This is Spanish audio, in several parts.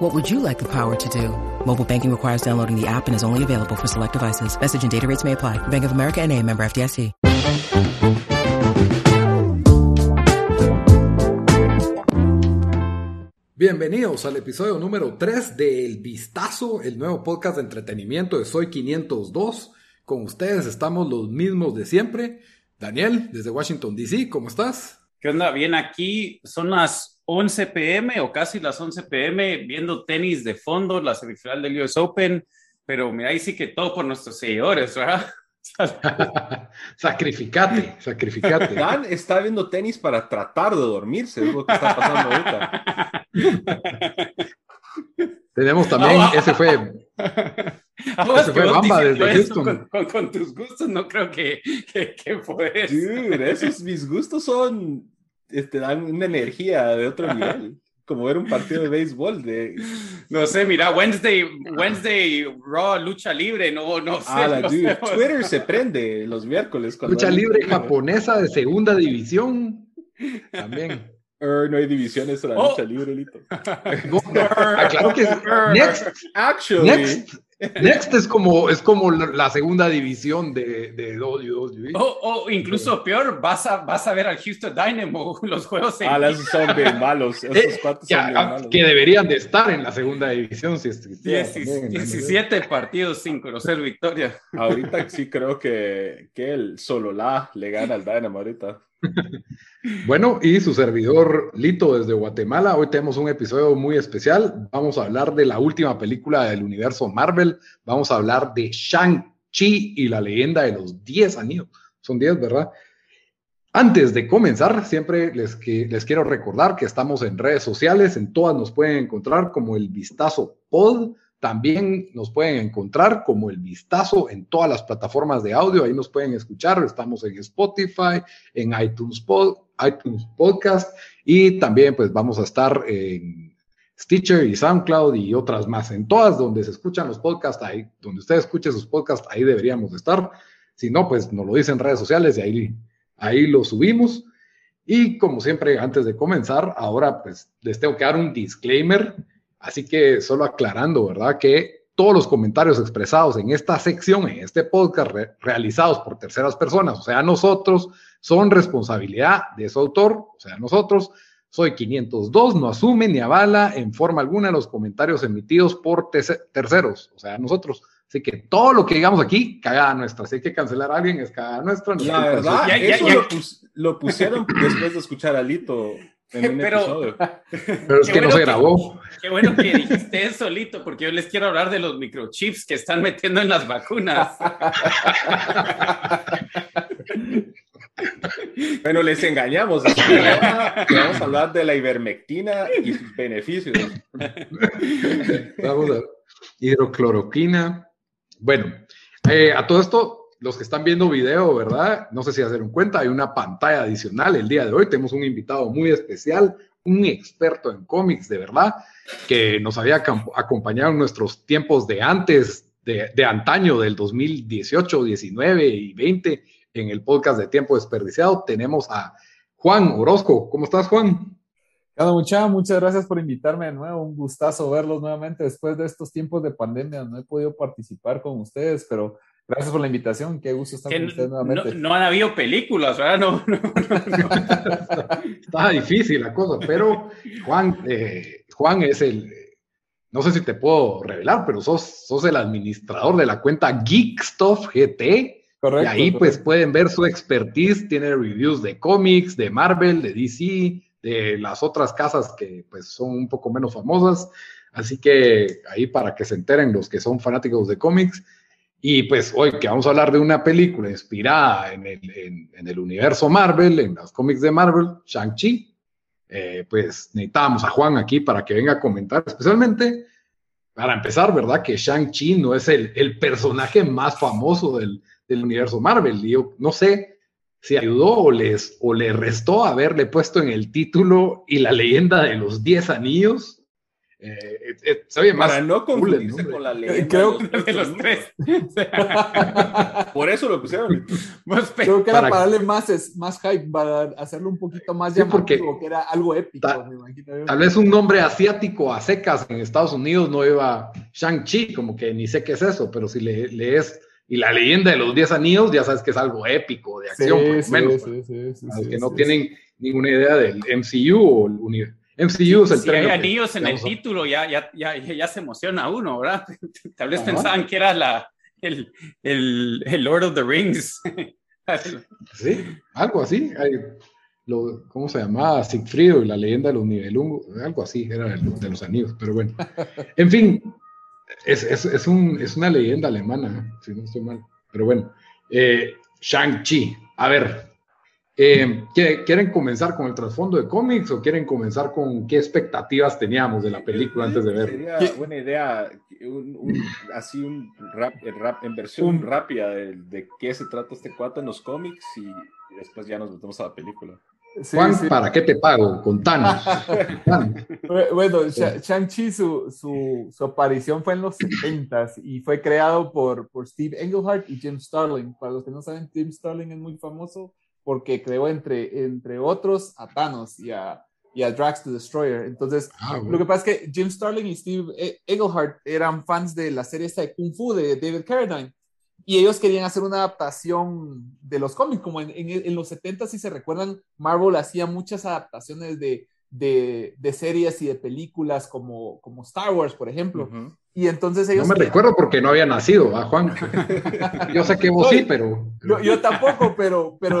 What would you like the power to do? Mobile banking requires downloading the app and is only available for select devices. Message and data rates may apply. Bank of America and a member FDIC. Bienvenidos al episodio número 3 de El Vistazo, el nuevo podcast de entretenimiento de Soy 502. Con ustedes estamos los mismos de siempre. Daniel, desde Washington, D.C., ¿cómo estás? ¿Qué onda? Bien, aquí son las 11 pm o casi las 11 pm viendo tenis de fondo, la semifinal del US Open, pero mira, ahí sí que todo por nuestros seguidores, ¿verdad? sacrificate, sacrificate. Dan está viendo tenis para tratar de dormirse, es lo que está pasando ahorita. Tenemos también, ese fue. ese fue Bamba desde Houston. Con, tus gustos, no creo que, que, que fue Dude, esos mis gustos son. Este, dan una energía de otro nivel como ver un partido de béisbol de no sé mira Wednesday Wednesday Raw lucha libre no no sé, ah, Twitter se prende los miércoles lucha libre japonesa de segunda división. También. No hay divisiones en la lucha oh. libre, Lito. Ah, claro que Next, actually. Next, Next es como, es como la segunda división de, de WWE. O, incluso peor, vas a, vas a ver al Houston Dynamo los juegos. En ah, esos son bien malos. Esos eh, cuatro son bien malos. Que deberían de estar en la segunda división. Si 17 partidos sin conocer victoria. Ahorita sí creo que, que el solo la le gana al Dynamo ahorita. Bueno, y su servidor Lito desde Guatemala. Hoy tenemos un episodio muy especial. Vamos a hablar de la última película del universo Marvel. Vamos a hablar de Shang-Chi y la leyenda de los 10 anillos. Son 10, ¿verdad? Antes de comenzar, siempre les, quiero recordar que estamos en redes sociales. En todas nos pueden encontrar como el Vistazo Pod. También nos pueden encontrar como el vistazo en todas las plataformas de audio. Ahí nos pueden escuchar. Estamos en Spotify, en iTunes, iTunes Podcast y también pues vamos a estar en Stitcher y SoundCloud y otras más. En todas donde se escuchan los podcasts, ahí donde usted escuche sus podcasts, ahí deberíamos estar. Si no, pues nos lo dicen en redes sociales y ahí, ahí lo subimos. Y como siempre, antes de comenzar, ahora pues les tengo que dar un disclaimer Así que solo aclarando, ¿verdad? Que todos los comentarios expresados en esta sección, en este podcast, realizados por terceras personas, o sea, nosotros, son responsabilidad de su autor, o sea, nosotros. Soy 502, no asume ni avala en forma alguna los comentarios emitidos por terceros, o sea, nosotros. Así que todo lo que digamos aquí, cagada nuestra. Si hay que cancelar a alguien, es cagada nuestra. La verdad, eso lo, pusieron después de escuchar a Lito pero, pero es que no se grabó. qué bueno que dijiste eso, Lito, porque yo les quiero hablar de los microchips que están metiendo en las vacunas. bueno, les engañamos. vamos a hablar de la ivermectina y sus beneficios. Vamos a hidrocloroquina. Bueno, eh, a todo esto, los que están viendo video, ¿verdad? No sé si hacer un cuenta, hay una pantalla adicional el día de hoy. Tenemos un invitado muy especial, un experto en cómics, de verdad, que nos había acompañado en nuestros tiempos de antes, de, de antaño, del 2018, 19 y 20, en el podcast de Tiempo Desperdiciado. Tenemos a Juan Orozco. ¿Cómo estás, Juan? Hola, mucha, muchas gracias por invitarme de nuevo. Un gustazo verlos nuevamente después de estos tiempos de pandemia. No he podido participar con ustedes, pero Gracias por la invitación, qué gusto estar con ustedes nuevamente. No, han habido películas, ¿verdad? No, no, Está difícil la cosa, pero Juan, eh, Juan es el, no sé si te puedo revelar, pero sos, sos el administrador de la cuenta Geekstuff GT. Correcto. Y ahí pues pueden ver su expertise, tiene reviews de cómics, de Marvel, de DC, de las otras casas que pues son un poco menos famosas. Así que ahí para que se enteren los que son fanáticos de cómics, y pues hoy que vamos a hablar de una película inspirada en el, universo Marvel, en los cómics de Marvel, Shang-Chi, eh, pues necesitábamos a Juan aquí para que venga a comentar, especialmente para empezar, ¿verdad? Que Shang-Chi no es el, personaje más famoso del, universo Marvel. Y yo no sé si ayudó o, les, o le restó haberle puesto en el título y la leyenda de los 10 anillos. Eh, eh, eh más Para no confundirse con la leyenda Creo de los, tres. Por eso lo pusieron. Creo que era para, darle más, más hype, para hacerlo un poquito más llamativo, que era algo épico. tal vez un nombre asiático a secas en Estados Unidos no iba Shang-Chi, como que ni sé qué es eso, pero si le, lees y la leyenda de los 10 anillos, ya sabes que es algo épico, de acción, por lo menos. Sí, que no tienen ninguna idea del MCU o el universo. MCU es el Si hay anillos en el título, ya, ya, ya, ya, se emociona uno, ¿verdad? Tal vez pensaban que era la, el, el, el, Lord of the Rings. sí, algo así. Lo, ¿Cómo se llamaba? Sigfrido y la leyenda de los Nibelungos, algo así, era de los anillos, pero bueno. En fin, es, es, es, un, es una leyenda alemana, si no estoy mal. Pero bueno, eh, Shang-Chi. A ver, eh, ¿quieren comenzar con el trasfondo de cómics o quieren comenzar con qué expectativas teníamos de la película antes de ver? Sería buena idea, así un rap, rap en versión rápida de, de, qué se trata este cuate en los cómics y después ya nos metemos a la película. Juan, ¿para qué te pago? Contanos. bueno, Shang-Chi, su, su, su, aparición fue en los 70 y fue creado por, por Steve Englehart y Jim Starling. Para los que no saben, Jim Starling es muy famoso porque creó entre, entre otros a Thanos y a, y a Drax the Destroyer. Entonces, ah, lo que pasa es que Jim Starling y Steve Englehart eran fans de la serie esta de Kung Fu de David Carradine y ellos querían hacer una adaptación de los cómics, como en, en, los 70, si se recuerdan, Marvel hacía muchas adaptaciones de, de, de, series y de películas como, como Star Wars, por ejemplo. Y entonces ellos... No me recuerdo porque no había nacido, ¿ah, Juan? yo sé que vos sí, pero... Yo, tampoco, pero, pero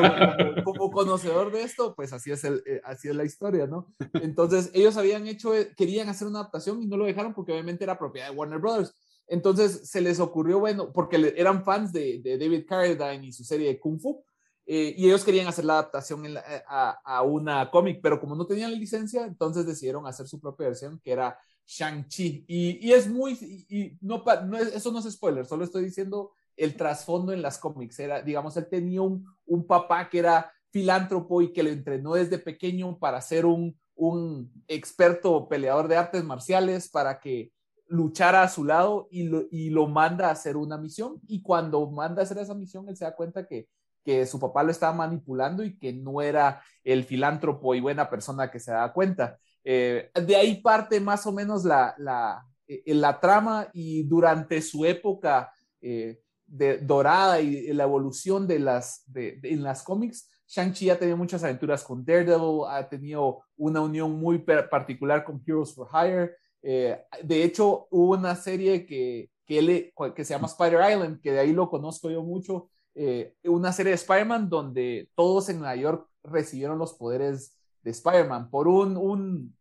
como, conocedor de esto, pues así es, el, eh, así es la historia, ¿no? Entonces ellos habían hecho, querían hacer una adaptación y no lo dejaron porque obviamente era propiedad de Warner Brothers. Entonces se les ocurrió, bueno, porque eran fans de, David Carradine y su serie de Kung Fu, eh, y ellos querían hacer la adaptación eh, a, una cómic, pero como no tenían la licencia, entonces decidieron hacer su propia versión, que era Shang-Chi. Y, es muy, y no, eso no es spoiler, solo estoy diciendo el trasfondo en las cómics. Era, digamos, él tenía un, un papá que era filántropo y que lo entrenó desde pequeño para ser un, experto peleador de artes marciales, para que luchar a su lado y lo, y lo manda a hacer una misión. Y cuando manda a hacer esa misión, él se da cuenta que, que su papá lo estaba manipulando y que no era el filántropo y buena persona que se da cuenta. Eh, de ahí parte más o menos la, la, eh, la trama y durante su época eh, de, dorada y la evolución de las, de, en las cómics, Shang-Chi ha tenido muchas aventuras con Daredevil, ha tenido una unión muy particular con Heroes for Hire, eh, de hecho, hubo una serie que, que, que, se llama Spider Island, que de ahí lo conozco yo mucho, eh, una serie de Spider-Man donde todos en Nueva York recibieron los poderes de Spider-Man por un, un,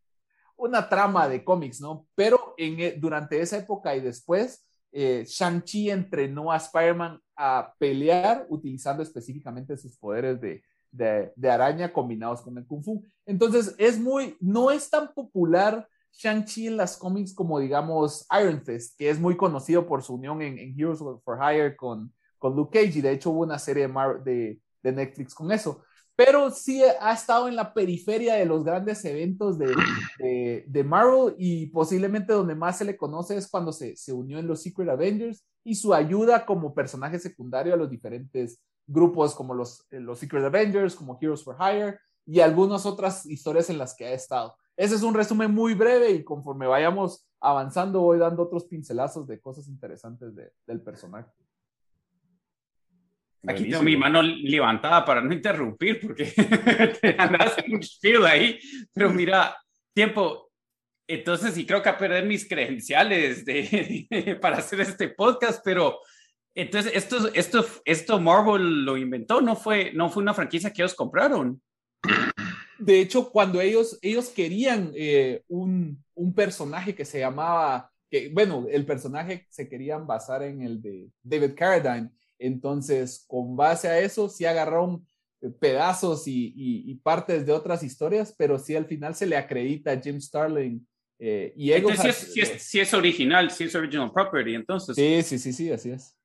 una trama de cómics, ¿no? Pero en, e, durante esa época y después, eh, Shang-Chi entrenó a Spider-Man a pelear utilizando específicamente sus poderes de, de, de, araña combinados con el Kung Fu. Entonces, es muy, no es tan popular Shang-Chi en las cómics como, digamos, Iron Fist, que es muy conocido por su unión en, Heroes for Hire con, con Luke Cage, y de hecho hubo una serie de, de, Netflix con eso. Pero sí ha estado en la periferia de los grandes eventos de, de, Marvel y posiblemente donde más se le conoce es cuando se, se unió en los Secret Avengers y su ayuda como personaje secundario a los diferentes grupos como los, los Secret Avengers, como Heroes for Hire y algunas otras historias en las que ha estado. Ese es un resumen muy breve y conforme vayamos avanzando voy dando otros pincelazos de cosas interesantes del personaje. Aquí tengo mi mano levantada para no interrumpir porque te andas en un feel ahí, pero mira, tiempo, entonces sí creo que a perder mis credenciales de, para hacer este podcast, pero entonces esto, esto, esto Marvel lo inventó, no fue, no fue una franquicia que ellos compraron de hecho, cuando ellos, ellos querían eh, un, un, personaje que se llamaba, que, bueno, el personaje se querían basar en el de David Carradine. Entonces, con base a eso, sí agarraron eh, pedazos y, y, partes de otras historias, pero sí al final se le acredita a Jim Starling. Eh, y entonces, sí es, es, es, original, sí es original property, entonces. Sí, sí, sí, sí, así es.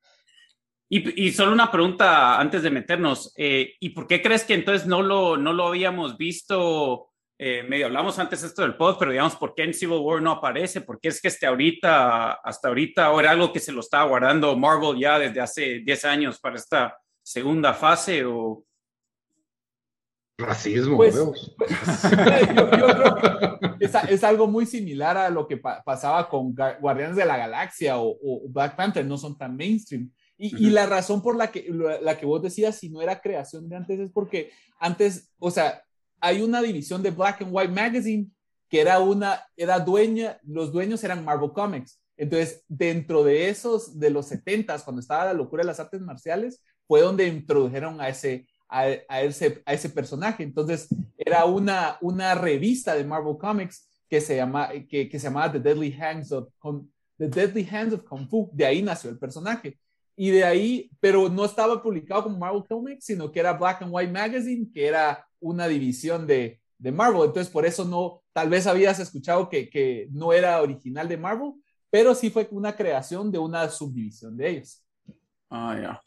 Y, y, solo una pregunta antes de meternos. Eh, ¿Y por qué crees que entonces no lo, no lo habíamos visto? Eh, medio hablamos antes esto del pod, pero digamos, ¿por qué en Civil War no aparece? ¿Por qué es que este ahorita, hasta ahorita, o era algo que se lo estaba guardando Marvel ya desde hace 10 años para esta segunda fase? O... Racismo, pues, pues yo, creo que es, algo muy similar a lo que pasaba con Guardianes de la Galaxia o, o Black Panther, no son tan mainstream y, la razón por la que, la que vos decías, si no era creación de antes, es porque antes, o sea, hay una división de Black and White Magazine que era una, era dueña, los dueños eran Marvel Comics. Entonces, dentro de esos, de los 70s, cuando estaba la locura de las artes marciales, fue donde introdujeron a ese, a, ese, a ese personaje. Entonces, era una, una revista de Marvel Comics que se, llama, que se llamaba The Deadly Hands of, The Deadly Hands of Kung Fu. De ahí nació el personaje. Y de ahí, pero no estaba publicado como Marvel Comics, sino que era Black and White Magazine, que era una división de, de Marvel. Entonces, por eso no, tal vez habías escuchado que, que no era original de Marvel, pero sí fue una creación de una subdivisión de ellos. Ah, ya.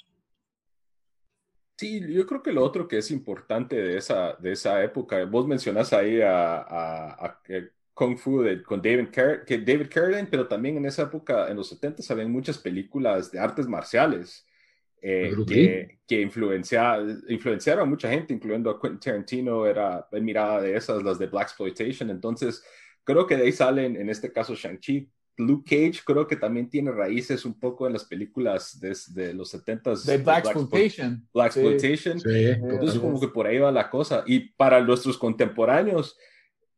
Sí, yo creo que lo otro que es importante de esa, de esa época, vos mencionas ahí a, a, Kung Fu con David, que David Carradine, pero también en esa época, en los 70, habían muchas películas de artes marciales eh, que, que influenciaron a mucha gente, incluyendo a Quentin Tarantino, era mirada de esas, las de Black Exploitation. Entonces, creo que de ahí salen, en este caso, Shang-Chi. Luke Cage creo que también tiene raíces un poco en las películas de, los 70s. De Black Exploitation. Black Exploitation. Entonces, como que por ahí va la cosa. Y para nuestros contemporáneos,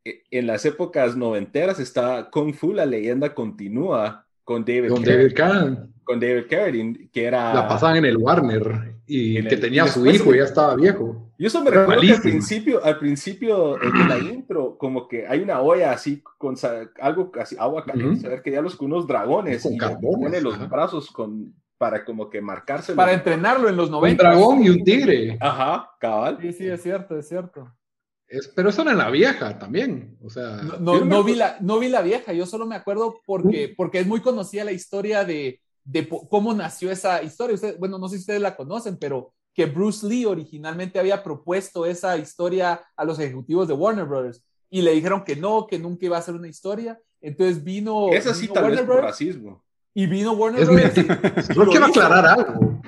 en las épocas noventeras está Kung Fu, la leyenda continúa con David, con David Carradine. Con David Carradine, que era... La pasaban en el Warner y que tenía su hijo y ya estaba viejo. Y eso me recuerda que al principio, al principio de la intro, como que hay una olla así con algo casi agua caliente, uh que ya los con unos dragones con y pone los brazos con para como que marcarse. Para entrenarlo en los 90. Un dragón y un tigre. Ajá, cabal. Sí, sí, es cierto, es cierto pero eso era en la vieja también, o sea... No, no, vi, la, no vi la vieja, yo solo me acuerdo porque, porque es muy conocida la historia de, de cómo nació esa historia. Usted, bueno, no sé si ustedes la conocen, pero que Bruce Lee originalmente había propuesto esa historia a los ejecutivos de Warner Brothers y le dijeron que no, que nunca iba a ser una historia. Entonces vino... Esa sí tal vez por racismo. Y vino Warner Brothers. Yo quiero aclarar algo.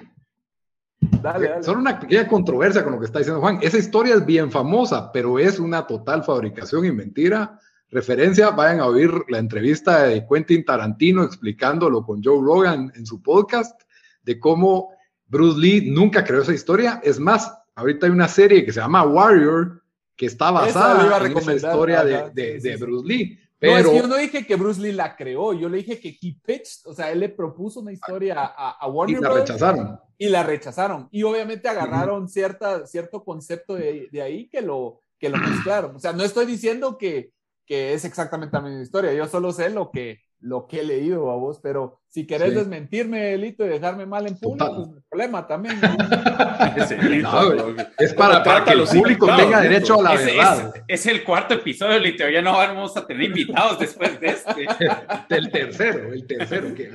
Son una pequeña controversia con lo que está diciendo Juan. Esa historia es bien famosa, pero es una total fabricación y mentira. Referencia, vayan a oír la entrevista de Quentin Tarantino explicándolo con Joe Rogan en su podcast de cómo Bruce Lee nunca creó esa historia. Es más, ahorita hay una serie que se llama Warrior que está basada en esa historia de, de Bruce Lee. No, es que yo no dije que Bruce Lee la creó, yo le dije que he pitched, o sea, él le propuso una historia a, a Warner Y la rechazaron. Y la rechazaron. Y obviamente agarraron cierta, cierto concepto de, de, ahí que lo, que lo mezclaron. O sea, no estoy diciendo que, que es exactamente la misma historia, yo solo sé lo que, lo que he leído a vos, pero si querés desmentirme, Elito, y dejarme mal en público, pues no hay problema también. es para, para que el público tenga derecho a la verdad. Es, el cuarto episodio, Elito, ya no vamos a tener invitados después de este. el tercero, el tercero. Que,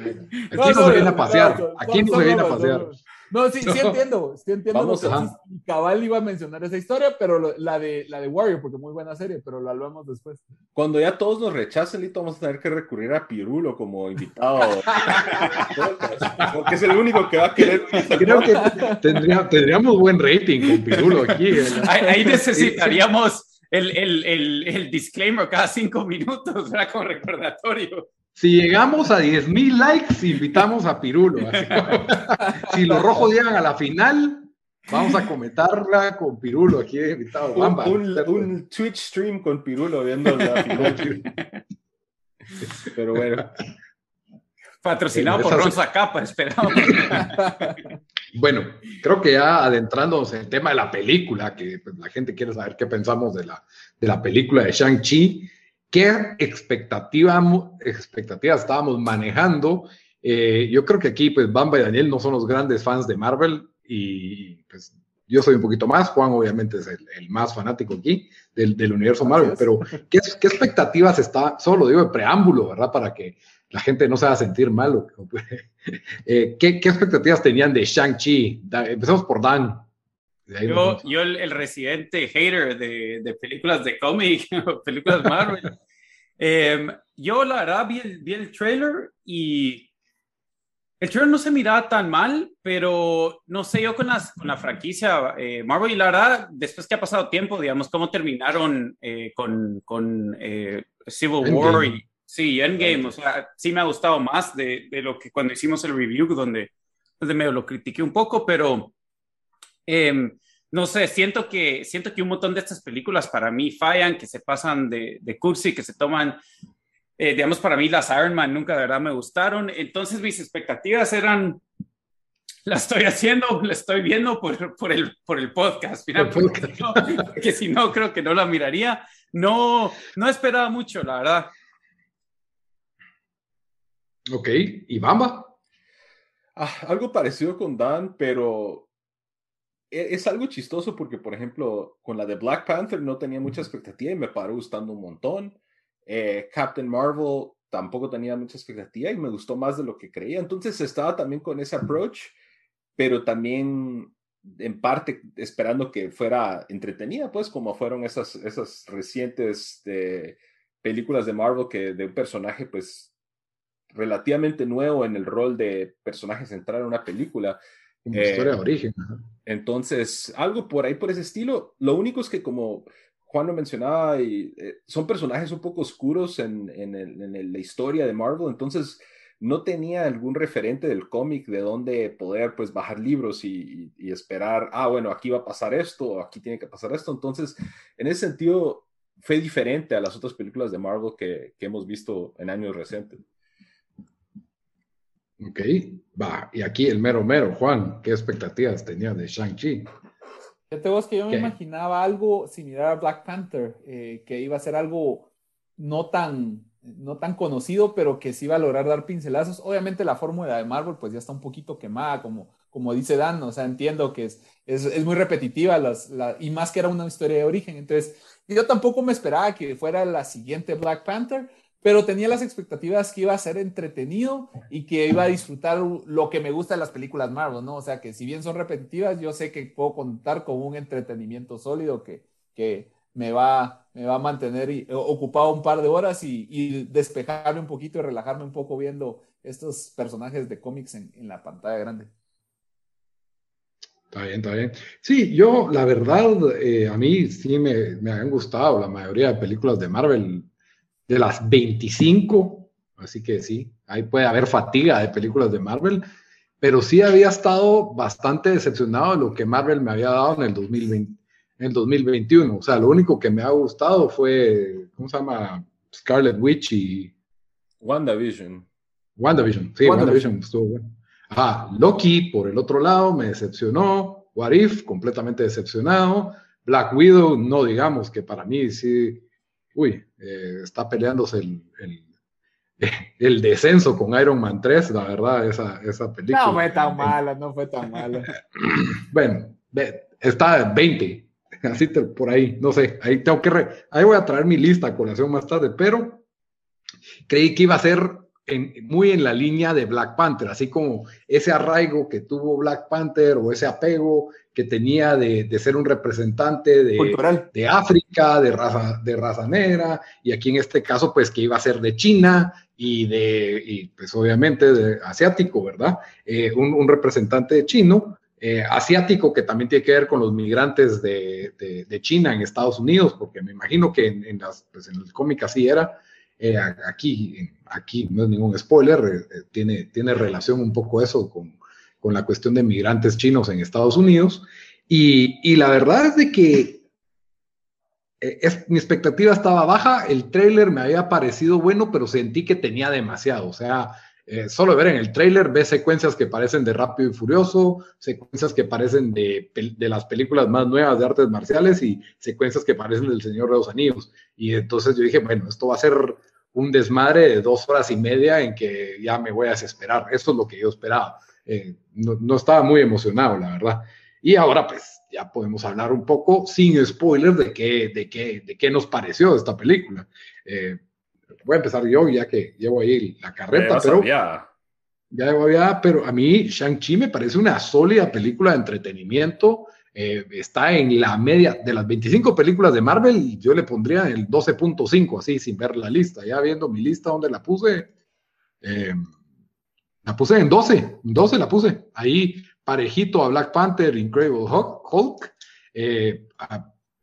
aquí no, se viene a pasear, aquí no se viene a pasear. No, sí, sí entiendo, sí entiendo Vamos, lo que Cabal iba a mencionar esa historia, pero la, de, la de Warrior, porque muy buena serie, pero la hablamos después. Cuando ya todos nos rechacen, Lito, vamos a tener que recurrir a Pirulo como invitado. porque es el único que va a querer. Creo que tendría, tendríamos buen rating con Pirulo aquí. Ahí, necesitaríamos el, el, el, el, disclaimer cada cinco minutos, ¿verdad? Como recordatorio. Si llegamos a 10 mil likes, invitamos a Pirulo. si los rojos llegan a la final, vamos a comentarla con Pirulo aquí invitado. Un, Twitch stream con Pirulo viendo la final. Pero bueno. Patrocinado por Rosa Capa, esperamos. bueno, creo que ya adentrándonos en el tema de la película, que pues, la gente quiere saber qué pensamos de la, de la película de Shang-Chi. ¿Qué expectativa, expectativas estábamos manejando? Eh, yo creo que aquí, pues, Bamba y Daniel no son los grandes fans de Marvel y pues yo soy un poquito más, Juan obviamente es el, más fanático aquí del, universo Marvel, pero ¿qué, ¿qué, expectativas está, solo lo digo de preámbulo, ¿verdad? Para que la gente no se va a sentir mal. Eh, ¿qué, ¿qué, expectativas tenían de Shang-Chi? Empezamos por Dan. Yo, yo el, residente hater de, de películas de cómic, películas Marvel. Em, yo la verdad vi el, vi el trailer y el trailer no se miraba tan mal, pero no sé, yo con, las, con la franquicia eh, Marvel y la verdad, después que ha pasado tiempo, digamos, cómo terminaron eh, con, con eh, Civil War y sí, Endgame, o sea, sí me ha gustado más de, de lo que cuando hicimos el review, donde, donde medio lo critiqué un poco, pero em, no sé, siento que, siento que un montón de estas películas para mí fallan, que se pasan de, de cursi, que se toman eh, digamos, para mí las Iron Man nunca de verdad me gustaron. Entonces mis expectativas eran, la estoy haciendo, la estoy viendo por, por, el, por el podcast, mira, porque, si no, si no, creo que no la miraría. No, no esperaba mucho, la verdad. Ok, ¿y Bamba? Ah, algo parecido con Dan, pero es, algo chistoso porque, por ejemplo, con la de Black Panther no tenía mucha expectativa y me paró gustando un montón. Eh, Captain Marvel tampoco tenía mucha expectativa y me gustó más de lo que creía. Entonces estaba también con ese approach, pero también en parte esperando que fuera entretenida, pues como fueron esas, esas recientes eh, películas de Marvel que de un personaje pues relativamente nuevo en el rol de personaje central en una película. historia de eh, origen. Entonces, algo por ahí, por ese estilo. Lo único es que como Juan lo mencionaba, y, eh, son personajes un poco oscuros en, en, la historia de Marvel, entonces no tenía algún referente del cómic de donde poder pues bajar libros y, esperar, ah, bueno, aquí va a pasar esto, aquí tiene que pasar esto. Entonces, en ese sentido, fue diferente a las otras películas de Marvel que, que hemos visto en años recientes. Ok, va, y aquí el mero mero, Juan, ¿qué expectativas tenía de Shang-Chi? Fíjate vos que yo me imaginaba algo similar a Black Panther, eh, que iba a ser algo no tan, no tan conocido, pero que sí iba a lograr dar pincelazos. Obviamente la fórmula de Marvel pues ya está un poquito quemada, como, como dice Dan, o sea, entiendo que es, es, muy repetitiva las, y más que era una historia de origen. Entonces, yo tampoco me esperaba que fuera la siguiente Black Panther, pero tenía las expectativas que iba a ser entretenido y que iba a disfrutar lo que me gusta de las películas Marvel, ¿no? O sea, que si bien son repetitivas, yo sé que puedo contar con un entretenimiento sólido que, que me, va, me va a mantener ocupado un par de horas y, despejarme un poquito y relajarme un poco viendo estos personajes de cómics en, la pantalla grande. Está bien, está bien. Sí, yo, la verdad, eh, a mí sí me, me han gustado la mayoría de películas de Marvel de las 25, así que sí, ahí puede haber fatiga de películas de Marvel, pero sí había estado bastante decepcionado de lo que Marvel me había dado en el 2020, en el 2021. O sea, lo único que me ha gustado fue, ¿cómo se llama? Scarlet Witch y... WandaVision. WandaVision, sí, WandaVision estuvo bueno. Ah, Loki, por el otro lado, me decepcionó. What If, completamente decepcionado. Black Widow, no digamos que para mí sí uy, eh, está peleándose el, el, descenso con Iron Man 3, la verdad, esa, esa película. No fue tan mala, no fue tan mala. bueno, está 20, así por ahí, no sé, ahí tengo que, ahí voy a traer mi lista a colación más tarde, pero creí que iba a ser muy en la línea de Black Panther, así como ese arraigo que tuvo Black Panther o ese apego que tenía de, ser un representante de, de, África, de raza, de raza negra, y aquí en este caso, pues que iba a ser de China y de, y pues obviamente de asiático, ¿verdad? Eh, un, representante chino, eh, asiático que también tiene que ver con los migrantes de, China en Estados Unidos, porque me imagino que en, las, pues en el cómic así era. Eh, aquí, aquí no es ningún spoiler, tiene, tiene relación un poco eso con, con la cuestión de migrantes chinos en Estados Unidos. Y, la verdad es de que eh, mi expectativa estaba baja, el trailer me había parecido bueno, pero sentí que tenía demasiado. O sea, eh, solo ver en el trailer ves secuencias que parecen de Rápido y Furioso, secuencias que parecen de, de, las películas más nuevas de artes marciales y secuencias que parecen del Señor de los Anillos. Y entonces yo dije, bueno, esto va a ser un desmadre de dos horas y media en que ya me voy a desesperar. Eso es lo que yo esperaba. Eh, no, estaba muy emocionado, la verdad. Y ahora, pues, ya podemos hablar un poco sin spoilers de qué, de qué, de qué nos pareció esta película. Eh, voy a empezar yo, ya que llevo ahí la carreta, pero... Ya, ya, pero a mí Shang-Chi me parece una sólida película de entretenimiento. Eh, está en la media de las 25 películas de Marvel, yo le pondría el 12.5, así, sin ver la lista. Ya viendo mi lista donde la puse, eh, la puse en 12, en 12 la puse. Ahí parejito a Black Panther, Incredible Hulk. Eh,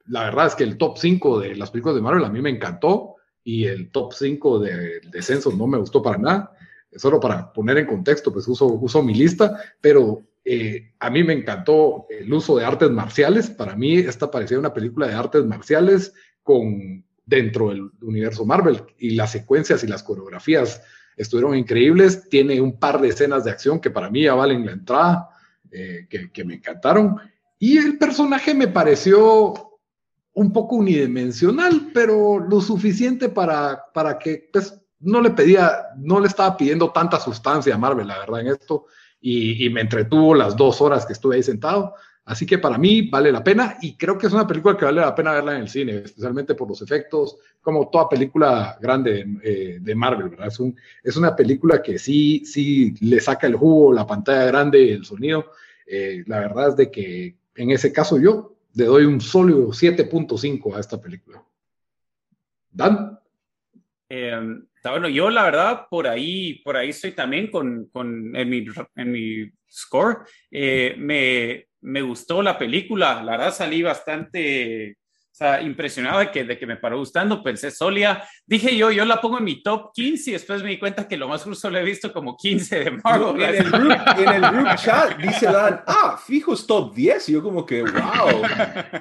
la verdad es que el top 5 de las películas de Marvel a mí me encantó y el top 5 de descensos no me gustó para nada. Solo para poner en contexto, pues uso, uso mi lista, pero eh, a mí me encantó el uso de artes marciales. Para mí esta parecía una película de artes marciales con dentro del universo Marvel y las secuencias y las coreografías estuvieron increíbles. Tiene un par de escenas de acción que para mí ya valen la entrada. Eh, que, me encantaron. Y el personaje me pareció un poco unidimensional, pero lo suficiente para, para que pues, no le pedía, no le estaba pidiendo tanta sustancia a Marvel, la verdad, en esto. Y, me entretuvo las dos horas que estuve ahí sentado. Así que para mí vale la pena y creo que es una película que vale la pena verla en el cine, especialmente por los efectos, como toda película grande eh, de Marvel, ¿verdad? Es una película que sí, sí le saca el jugo, la pantalla grande, el sonido, eh, la verdad es de que en ese caso yo le doy un sólido 7.5 a esta película. Dan. Eh, bueno, yo la verdad por ahí, por ahí estoy también con, con en, mi, en mi score. Eh, me, me gustó la película, la verdad salí bastante o sea, impresionado de que, de que me paró gustando, pensé Solia, dije yo, yo la pongo en mi top 15 y después me di cuenta que lo más justo lo he visto como 15 de Marvel. En el, group, en el group chat dice Dan, ah, fijo es top 10, y yo como que, wow,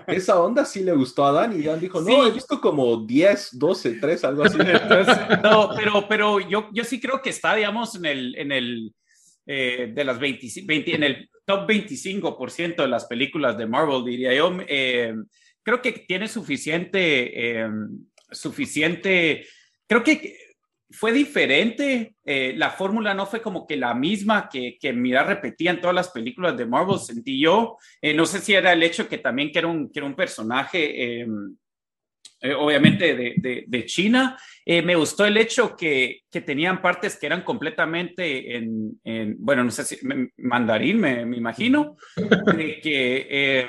esa onda sí le gustó a Dan, y Dan dijo, no, he visto como 10, 12, 3, algo así. no, pero, pero yo, yo sí creo que está, digamos, en el, en el, eh, de las 20, 20, en el top 25% de las películas de Marvel, diría yo. Eh, creo que tiene suficiente, eh, suficiente, creo que fue diferente, eh, la fórmula no fue como que la misma que, que mira repetía en todas las películas de Marvel, sentí yo, eh, no sé si era el hecho que también que era un, que era un personaje, obviamente de, de, China, me gustó el hecho que, que, tenían partes que eran completamente en, en bueno, no sé si mandarín, me, me imagino, de que eh,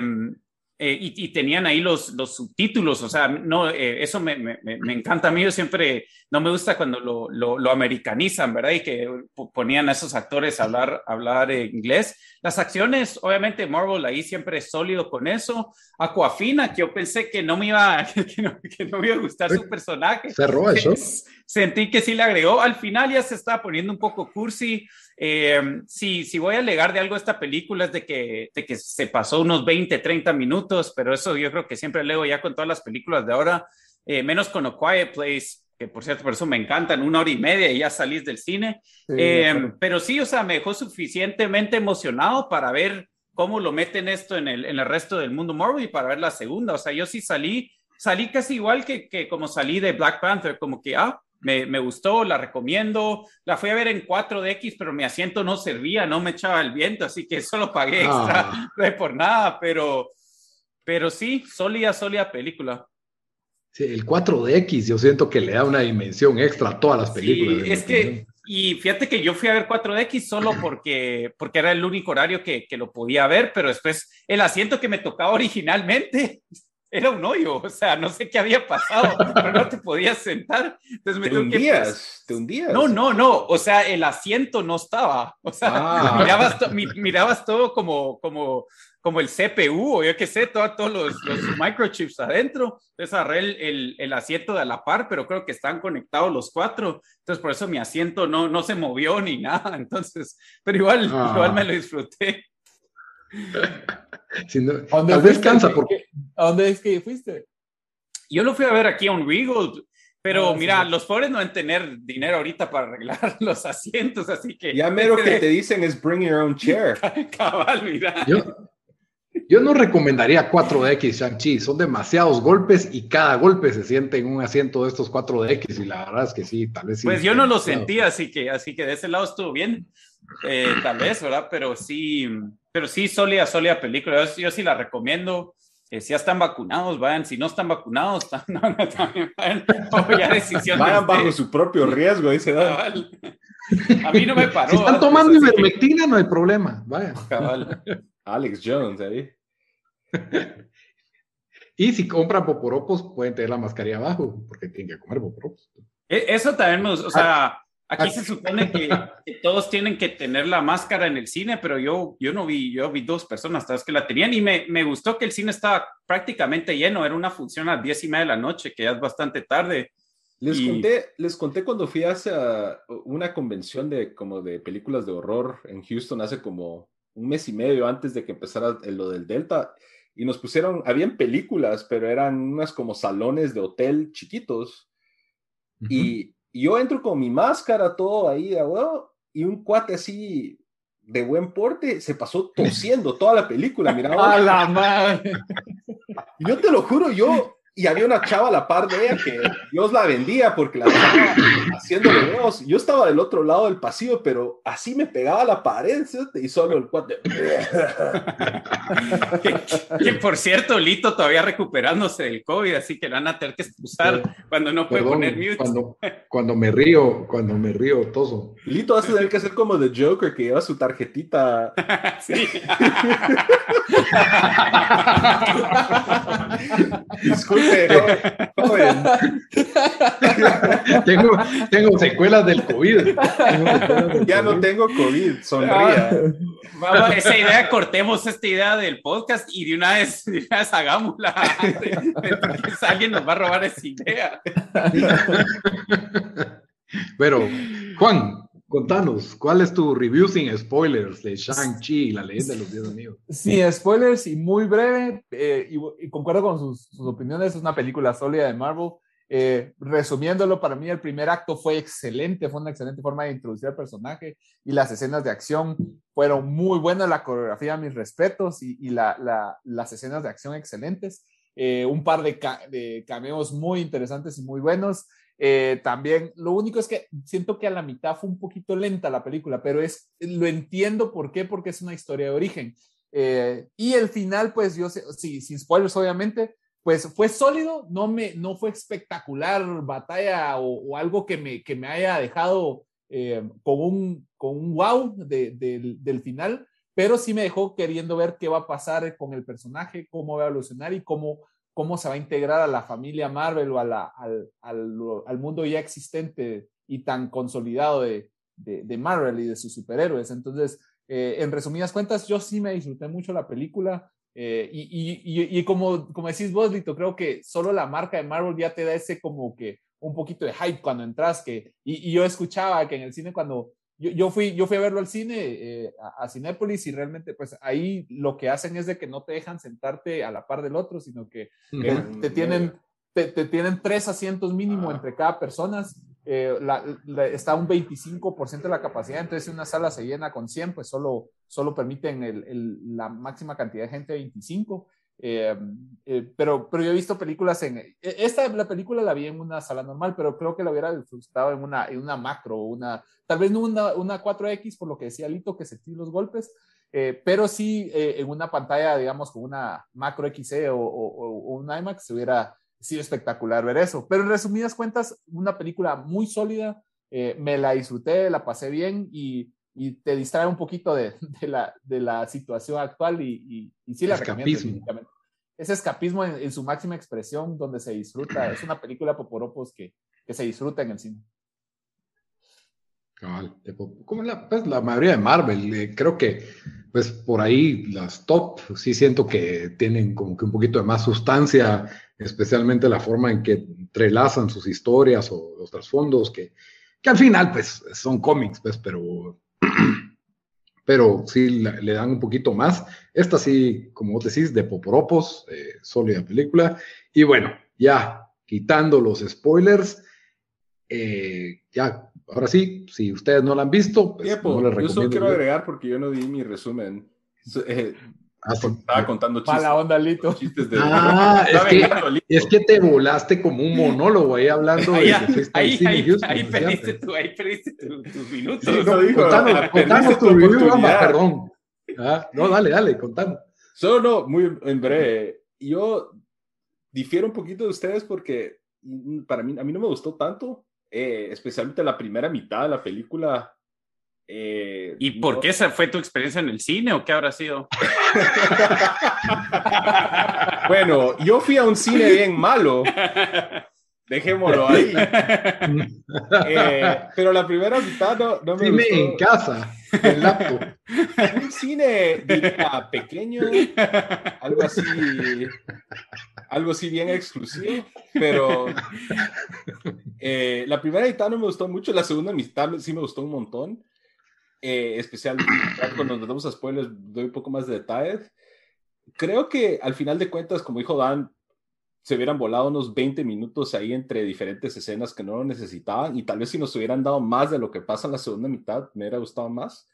y, tenían ahí los, los subtítulos, o sea, no, eh, eso me, me, me, encanta a mí, yo siempre, no me gusta cuando lo, lo, lo, americanizan, ¿verdad? Y que ponían a esos actores a hablar, hablar inglés. Las acciones, obviamente Marvel ahí siempre es sólido con eso. Aquafina, que yo pensé que no me iba, que no, que no me iba a gustar su personaje. Cerró eso. Sentí que sí le agregó. Al final ya se está poniendo un poco cursi. Eh, si, si voy a alegar de algo esta película es de que, de que se pasó unos 20, 30 minutos, pero eso yo creo que siempre leo ya con todas las películas de ahora, eh, menos con A Quiet Place, que por cierto, por eso me encantan, una hora y media y ya salís del cine. Eh, pero sí, o sea, me dejó suficientemente emocionado para ver cómo lo meten esto en el, en el resto del mundo Marvel y para ver la segunda. O sea, yo sí salí, salí casi igual que, que como salí de Black Panther, como que, ah, me, me, gustó, la recomiendo. La fui a ver en 4DX, pero mi asiento no servía, no me echaba el viento, así que solo pagué extra ah. por nada, pero, pero sí, sólida, sólida película. Sí, el 4DX yo siento que le da una dimensión extra a todas las películas. Sí, es que, y fíjate que yo fui a ver 4DX solo porque, porque era el único horario que, que lo podía ver, pero después el asiento que me tocaba originalmente era un hoyo, o sea, no sé qué había pasado, pero no te podías sentar. Entonces me ¿Te hundías? ¿Te hundías? No, no, no, o sea, el asiento no estaba, o sea, ah. mirabas, mirabas, todo como, como, como el CPU, o yo qué sé, todos los, los, microchips adentro. Entonces agarré el, el, el, asiento de a la par, pero creo que están conectados los cuatro. Entonces por eso mi asiento no, no se movió ni nada. Entonces, pero igual, ah. igual me lo disfruté. tal vez cansa porque... ¿A dónde es que fuiste? Yo lo fui a ver aquí a un Regal, pero ah, mira, los pobres no van a tener dinero ahorita para arreglar los asientos, así que... Ya mero que te dicen es bring your own chair. Cabal, mira. Yo, yo no recomendaría 4DX Shang-Chi, son demasiados golpes y cada golpe se siente en un asiento de estos 4DX y la verdad es que sí, tal vez sí. Pues yo no lo sentí, así que, así que de ese lado estuvo bien. eh, tal vez, ¿verdad? Pero sí, pero sí, sólida, sólida película. Yo, sí la recomiendo. Eh, si ya están vacunados, vayan. Si no están vacunados, también vayan. vayan bajo su propio riesgo, dice Dani. A mí no me paró. Si están tomando ivermectina, no hay problema. Vaya. Alex Jones ahí. y si compran poporopos, pueden tener la mascarilla abajo, porque tienen que comer poporopos. E, eso también nos, o sea, aquí se supone que, todos tienen que tener la máscara en el cine, pero yo, yo no vi, yo vi dos personas que la tenían y me, me gustó que el cine estaba prácticamente lleno, era una función a diez y media de la noche, que ya es bastante tarde. Les, conté, les conté cuando fui hacia una convención de, como de películas de horror en Houston hace como un mes y medio antes de que empezara lo del Delta y nos pusieron, habían películas, pero eran unas como salones de hotel chiquitos. Y, yo entro con mi máscara, todo ahí, y un cuate así de buen porte se pasó tosiendo toda la película, mira. ¡A la madre! Yo te lo juro, yo y había una chava a la par de ella que Dios la vendía porque la estaba haciéndole voz. Yo estaba del otro lado del pasillo, pero así me pegaba a la pared y solo el cuate. que, por cierto, Lito todavía recuperándose del COVID, así que la van a tener que expulsar cuando no puede poner mute. Cuando, cuando me río, cuando me río, toso. Lito va a tener que hacer como The Joker que lleva su tarjetita. sí. Disculpe tengo, tengo secuelas del COVID. ya no tengo COVID, sonría. Vamos, esa idea, cortemos esta idea del podcast y de una vez, de una vez hagámosla. alguien nos va a robar esa idea. Pero, Juan, Contanos, ¿cuál es tu review sin spoilers de Shang-Chi, la leyenda de los Diez Anillos? Sin spoilers y muy breve, eh, y, concuerdo con sus, opiniones, es una película sólida de Marvel. Eh, resumiéndolo, para mí el primer acto fue excelente, fue una excelente forma de introducir al personaje y las escenas de acción fueron muy buenas, la coreografía, mis respetos y, las escenas de acción excelentes. Eh, un par de, de cameos muy interesantes y muy buenos. Eh, también, lo único es que siento que a la mitad fue un poquito lenta la película, pero es, lo entiendo por qué, porque es una historia de origen. Eh, y el final, pues yo, sí, sin spoilers obviamente, pues fue sólido, no, me, no fue espectacular batalla o, algo que me, que me haya dejado eh, con, un, con un wow del final, pero sí me dejó queriendo ver qué va a pasar con el personaje, cómo va a evolucionar y cómo cómo se va a integrar a la familia Marvel o a la, al, al, mundo ya existente y tan consolidado de, de, Marvel y de sus superhéroes. Entonces, eh, en resumidas cuentas, yo sí me disfruté mucho la película. Eh, y, y, y, como, como decís vos, Lito, creo que solo la marca de Marvel ya te da ese como que un poquito de hype cuando entras. Que, y, yo escuchaba que en el cine cuando yo, yo, fui, yo fui a verlo al cine, eh, a, Cinépolis, y realmente, pues ahí lo que hacen es de que no te dejan sentarte a la par del otro, sino que eh, te, tienen, te, tienen tres asientos mínimo ah. entre cada persona. Eh, está un 25% de la capacidad, entonces si una sala se llena con 100, pues solo, solo permiten el, la máxima cantidad de gente 25. Eh, eh, pero, pero yo he visto películas en... E, esta la película la vi en una sala normal, pero creo que la hubiera disfrutado en una, en una macro, una, tal vez no una, una 4X, por lo que decía Lito, que sentí los golpes, eh, pero sí en una pantalla, digamos, con una macro XE o, o, un IMAX, se hubiera sido espectacular ver eso. Pero en resumidas cuentas, una película muy sólida, me la disfruté, la pasé bien y y te distrae un poquito de, de, la, de la, situación actual y, y, sí la escapismo. recomiendo. Ese escapismo en, su máxima expresión donde se disfruta. Es una película poporopos que, que se disfruta en el cine. como la, pues, la mayoría de Marvel, eh, creo que pues por ahí las top sí siento que tienen como que un poquito de más sustancia, especialmente la forma en que entrelazan sus historias o los trasfondos, que, que al final pues son cómics, pues, pero pero sí le dan un poquito más. Esta sí, como vos decís, de poporopos, eh, sólida película. Y bueno, ya quitando los spoilers, eh, ya, ahora sí, si ustedes no la han visto, pues no les recomiendo. Yo solo quiero agregar porque yo no di mi resumen. Eh, Ah, sí. Estaba contando chistes. Mala onda, Lito. chistes de- Ah, es que, vengando a Lito. es que te volaste como un monólogo ahí hablando de Ahí, ahí, Houston, ahí ¿no? perdiste, tu, ahí perdiste tu- tus minutos. Sí, no, contanos, ah, contanos tu tu review, perdón. Ah, no, dale, dale, contanos. Solo no, muy en breve. Yo difiero un poquito de ustedes porque mm, para mí, a mí no me gustó tanto, eh, especialmente la primera mitad de la película. Eh, ¿Y por no- qué esa fue tu experiencia en el cine o qué habrá sido? Bueno, yo fui a un cine bien malo, dejémoslo ahí. Eh, pero la primera mitad no, no me Cine gustó. en casa, el laptop. Un cine diría, pequeño, algo así, algo así bien exclusivo, pero eh, la primera mitad no me gustó mucho, la segunda mitad sí me gustó un montón, eh, especial cuando nos damos a spoilers doy un poco más de detalles. Creo que al final de cuentas, como dijo Dan, se hubieran volado unos 20 minutos ahí entre diferentes escenas que no lo necesitaban y tal vez si nos hubieran dado más de lo que pasa en la segunda mitad, me hubiera gustado más.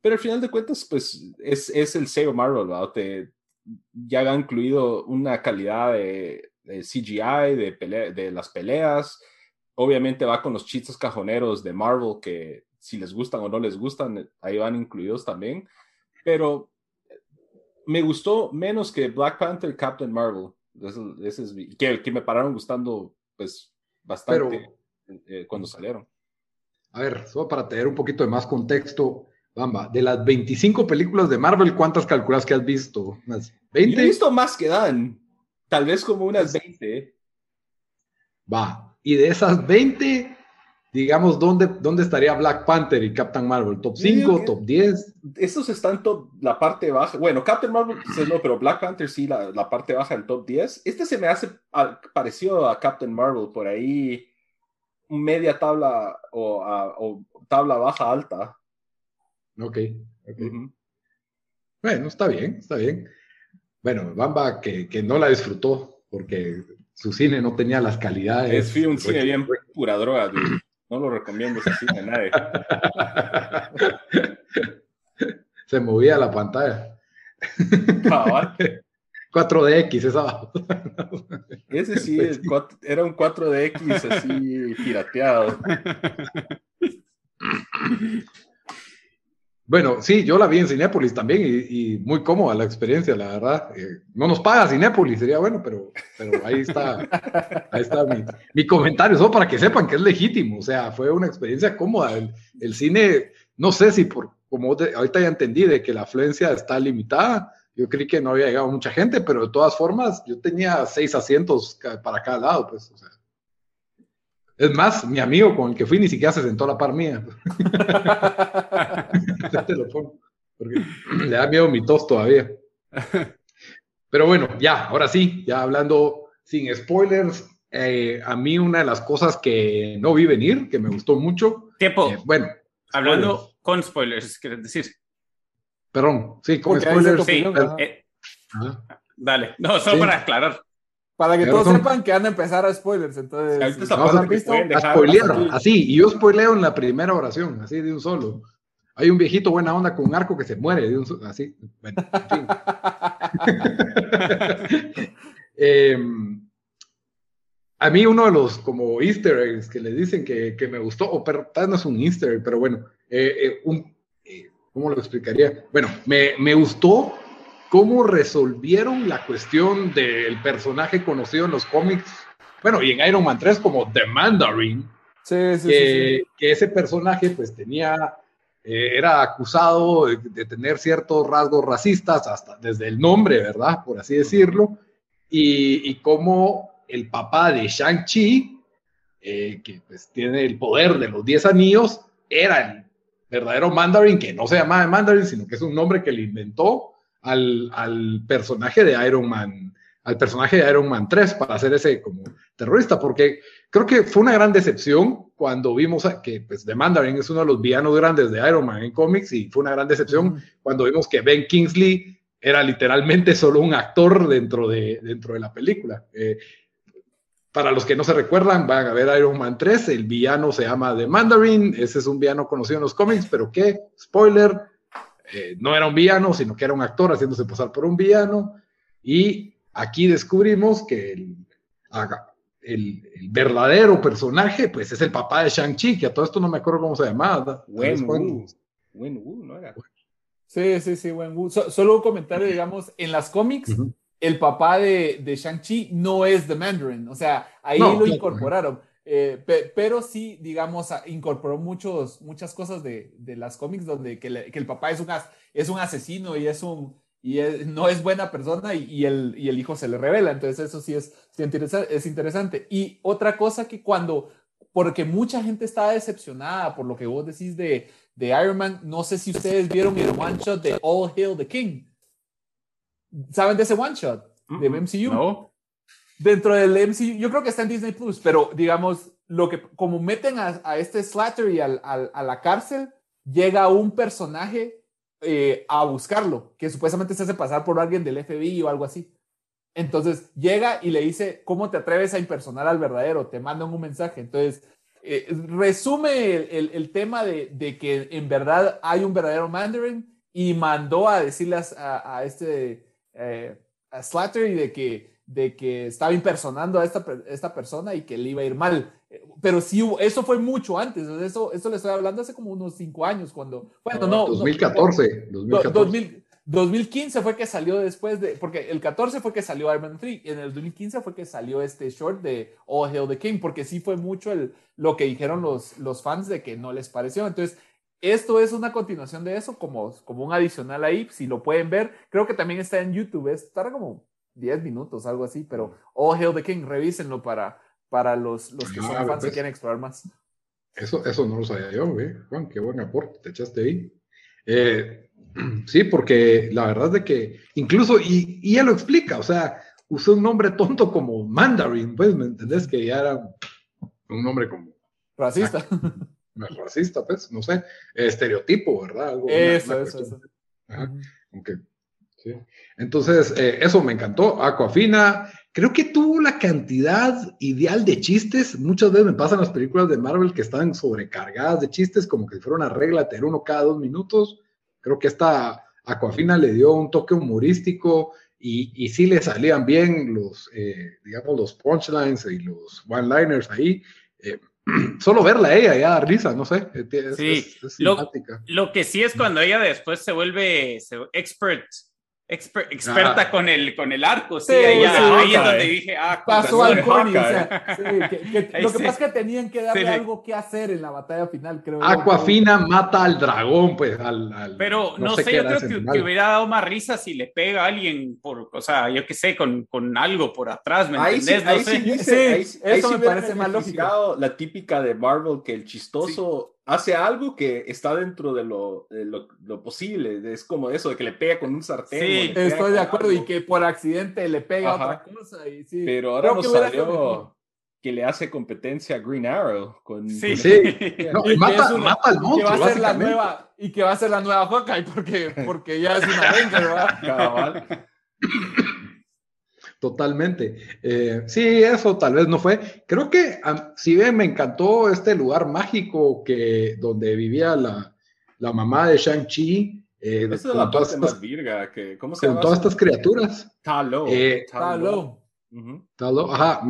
Pero al final de cuentas, pues es, es el sello Marvel, ¿verdad? Te, ya ha incluido una calidad de, de CGI, de, pelea- de las peleas. Obviamente va con los chistes cajoneros de Marvel que si les gustan o no les gustan, ahí van incluidos también. Pero me gustó menos que Black Panther y Captain Marvel. Ese es mi- que, que me pararon gustando pues bastante eh, cuando salieron. A ver, solo para tener un poquito de más contexto, Bamba, de las 25 películas de Marvel, ¿cuántas calculas que has visto? ¿Unas Yo he 20? visto más que Dan, tal vez como unas 20. Va. Y de esas 20, digamos, ¿dónde, dónde estaría Black Panther y Captain Marvel? ¿Top Yo digo 5, que- top 10? Esos están top, la parte baja. Bueno, Captain Marvel quizás no, pero Black Panther sí, la, la parte baja del top 10. Este se me hace parecido a Captain Marvel, por ahí media tabla o, a- o tabla baja alta. Ok. Bueno, está bien, está bien. Bueno, Bamba que, que no la disfrutó porque su cine no tenía las calidades. Es un cine bien pura droga, dude. No lo recomiendo cine a nadie. Se movía la pantalla. Cabal. 4DX, esa. Ese sí, el cuat- era un 4DX así pirateado. Bueno, sí, yo la vi en Cinépolis también y, muy cómoda la experiencia, la verdad. Eh, no nos paga Cinépolis, sería bueno, pero, pero ahí está, ahí está mi, mi comentario, solo para que sepan que es legítimo. O sea, fue una experiencia cómoda. El, cine, no sé si por, como ahorita ya entendí, de que la afluencia está limitada. Yo creí que no había llegado mucha gente, pero de todas formas, yo tenía seis asientos para cada lado, pues. Es más, mi amigo con el que fui ni siquiera se sentó a la par mía. Ya te lo pongo, porque le da miedo mi tos todavía. Pero bueno, ya, ahora sí, ya hablando sin spoilers, eh, a mí una de las cosas que no vi venir, que me gustó mucho, Tiempo, eh, bueno, hablando con spoilers, ¿quieres decir? perdón, sí, con Porque spoilers. Sí, pero-. Eh, dale, no, solo Sí. para aclarar. Para que todos sepan que van a empezar a spoilers, entonces. Ahorita si no A dejar spoilear, así. así, y yo spoileo en la primera oración, así de un solo. Hay un viejito buena onda con un arco que se muere de un así. Bueno, en fin. Em, a mí uno de los como easter eggs que le dicen que, que me gustó, o pero tal vez no es un easter egg, pero bueno, eh, eh, un, eh, ¿cómo lo explicaría? Bueno, me, me gustó cómo resolvieron la cuestión del personaje conocido en los cómics, bueno, y en Iron Man 3 como The Mandarin, Sí, sí, sí, que, sí. que ese personaje pues tenía, eh, era acusado de, tener ciertos rasgos racistas, hasta desde el nombre, ¿verdad? Por así decirlo, y, y cómo el papá de Shang-Chi, eh, que pues tiene el poder de los 10 anillos, era el verdadero Mandarin, que no se llamaba Mandarin, sino que es un nombre que le inventó al, al personaje de Iron Man, al personaje de Iron Man 3 para hacer ese como terrorista, porque creo que fue una gran decepción cuando vimos que pues, The Mandarin es uno de los villanos grandes de Iron Man en cómics y fue una gran decepción cuando vimos que Ben Kingsley era literalmente solo un actor dentro de, dentro de la película. Eh, para los que no se recuerdan, van a ver Iron Man 3, el villano se llama The Mandarin, ese es un villano conocido en los cómics, pero ¿qué? Spoiler, eh, no era un villano, sino que era un actor haciéndose pasar por un villano. Y aquí descubrimos que el, el, verdadero personaje, pues es el papá de Shang-Chi, que a todo esto no me acuerdo cómo se llamaba. Wen Wu. Wen Wu, ¿no era? Sí, sí, sí, Wen Wu. solo un comentario, digamos, en las cómics, el papá de, de Shang-Chi no es The Mandarin, o sea, ahí lo incorporaron. Eh, pero sí, digamos, incorporó muchos, muchas cosas de, de las cómics donde que, el papá es un, es un asesino y es un y no es buena persona y, el, y, el, hijo se le revela. Entonces eso sí es, es interesante. Y otra cosa que cuando, porque mucha gente estaba decepcionada por lo que vos decís de, de Iron Man, no sé si ustedes vieron el one shot de All Hail the King. ¿Saben de ese one shot? De MCU. No. Dentro del MCU, yo creo que está en Disney Plus, pero digamos, lo que, como meten a, a este Slattery al, al, a la cárcel, llega un personaje eh, a buscarlo, que supuestamente se hace pasar por alguien del FBI o algo así. Entonces llega y le dice, ¿cómo te atreves a impersonar al verdadero? Te mandan un mensaje. Entonces, eh, resume el, el, tema de, de, que en verdad hay un verdadero Mandarin y mandó a decirle a, a este, eh, a Slattery de que de que estaba impersonando a esta, esta persona y que le iba a ir mal. Pero sí, eso fue mucho antes. Eso, eso le estoy hablando hace como unos cinco años, cuando. Bueno, no. 2014. 2014. 2015 fue que salió después de. Porque el 14 fue que salió Iron Man 3. Y en el 2015 fue que salió este short de All Hail the King. Porque sí fue mucho el, lo que dijeron los, los fans de que no les pareció. Entonces, esto es una continuación de eso, como, como un adicional ahí. Si lo pueden ver, creo que también está en YouTube. Está como 10 minutos, algo así, pero Oh Hail the King, revísenlo para, para los, los que son ah, fans y pues. quieren explorar más. Eso, eso no lo sabía yo, ¿eh? Juan, qué buen aporte, te echaste ahí. Eh, sí, porque la verdad es que incluso, y, y lo explica, o sea, usó un nombre tonto como Mandarin, pues, ¿me entendés? Que ya era un nombre como... Racista. racista, pues, no sé, estereotipo, ¿verdad? Algo, eso, eso, eso. Entonces, eh, eso me encantó. Aquafina, creo que tuvo la cantidad ideal de chistes. Muchas veces me pasan las películas de Marvel que están sobrecargadas de chistes, como que si fuera una regla tener uno cada dos minutos. Creo que esta Aquafina le dio un toque humorístico y, y sí le salían bien los, eh, digamos, los punchlines y los one-liners ahí. Eh, solo verla a ella ya da risa, no sé. sí, lo, que sí es cuando ella después se vuelve expert experta con el, con el arco, sí, ahí, es donde dije, ah, pasó al Connie, o sea, lo que pasa es que tenían que darle algo que hacer en la batalla final, creo. Aquafina mata al dragón, pues, al... Pero no, sé, yo creo que, hubiera dado más risa si le pega a alguien por, o sea, yo qué sé, con, con algo por atrás, ¿me entendés? no sé. Sí, eso me parece más lógico. La típica de Marvel, que el chistoso hace algo que está dentro de lo, lo, posible. Es como eso, de que le pega con un sartén. Sí, estoy de acuerdo. Y que por accidente le pega otra cosa. Y sí. Pero ahora nos salió que le hace competencia a Green Arrow. Con, sí, sí. y mata, al monstruo. Que va a ser la nueva, y que va a ser la nueva Hawkeye porque, porque ya es una Avenger, ¿verdad? Totalmente. Eh, sí, eso tal vez no fue. Creo que, si bien me encantó este lugar mágico que, donde vivía la, la mamá de Shang-Chi. Eh, es la parte más virga. Que, ¿Cómo se con todas estas criaturas. Talo. Eh, Talo. Talo. Ajá,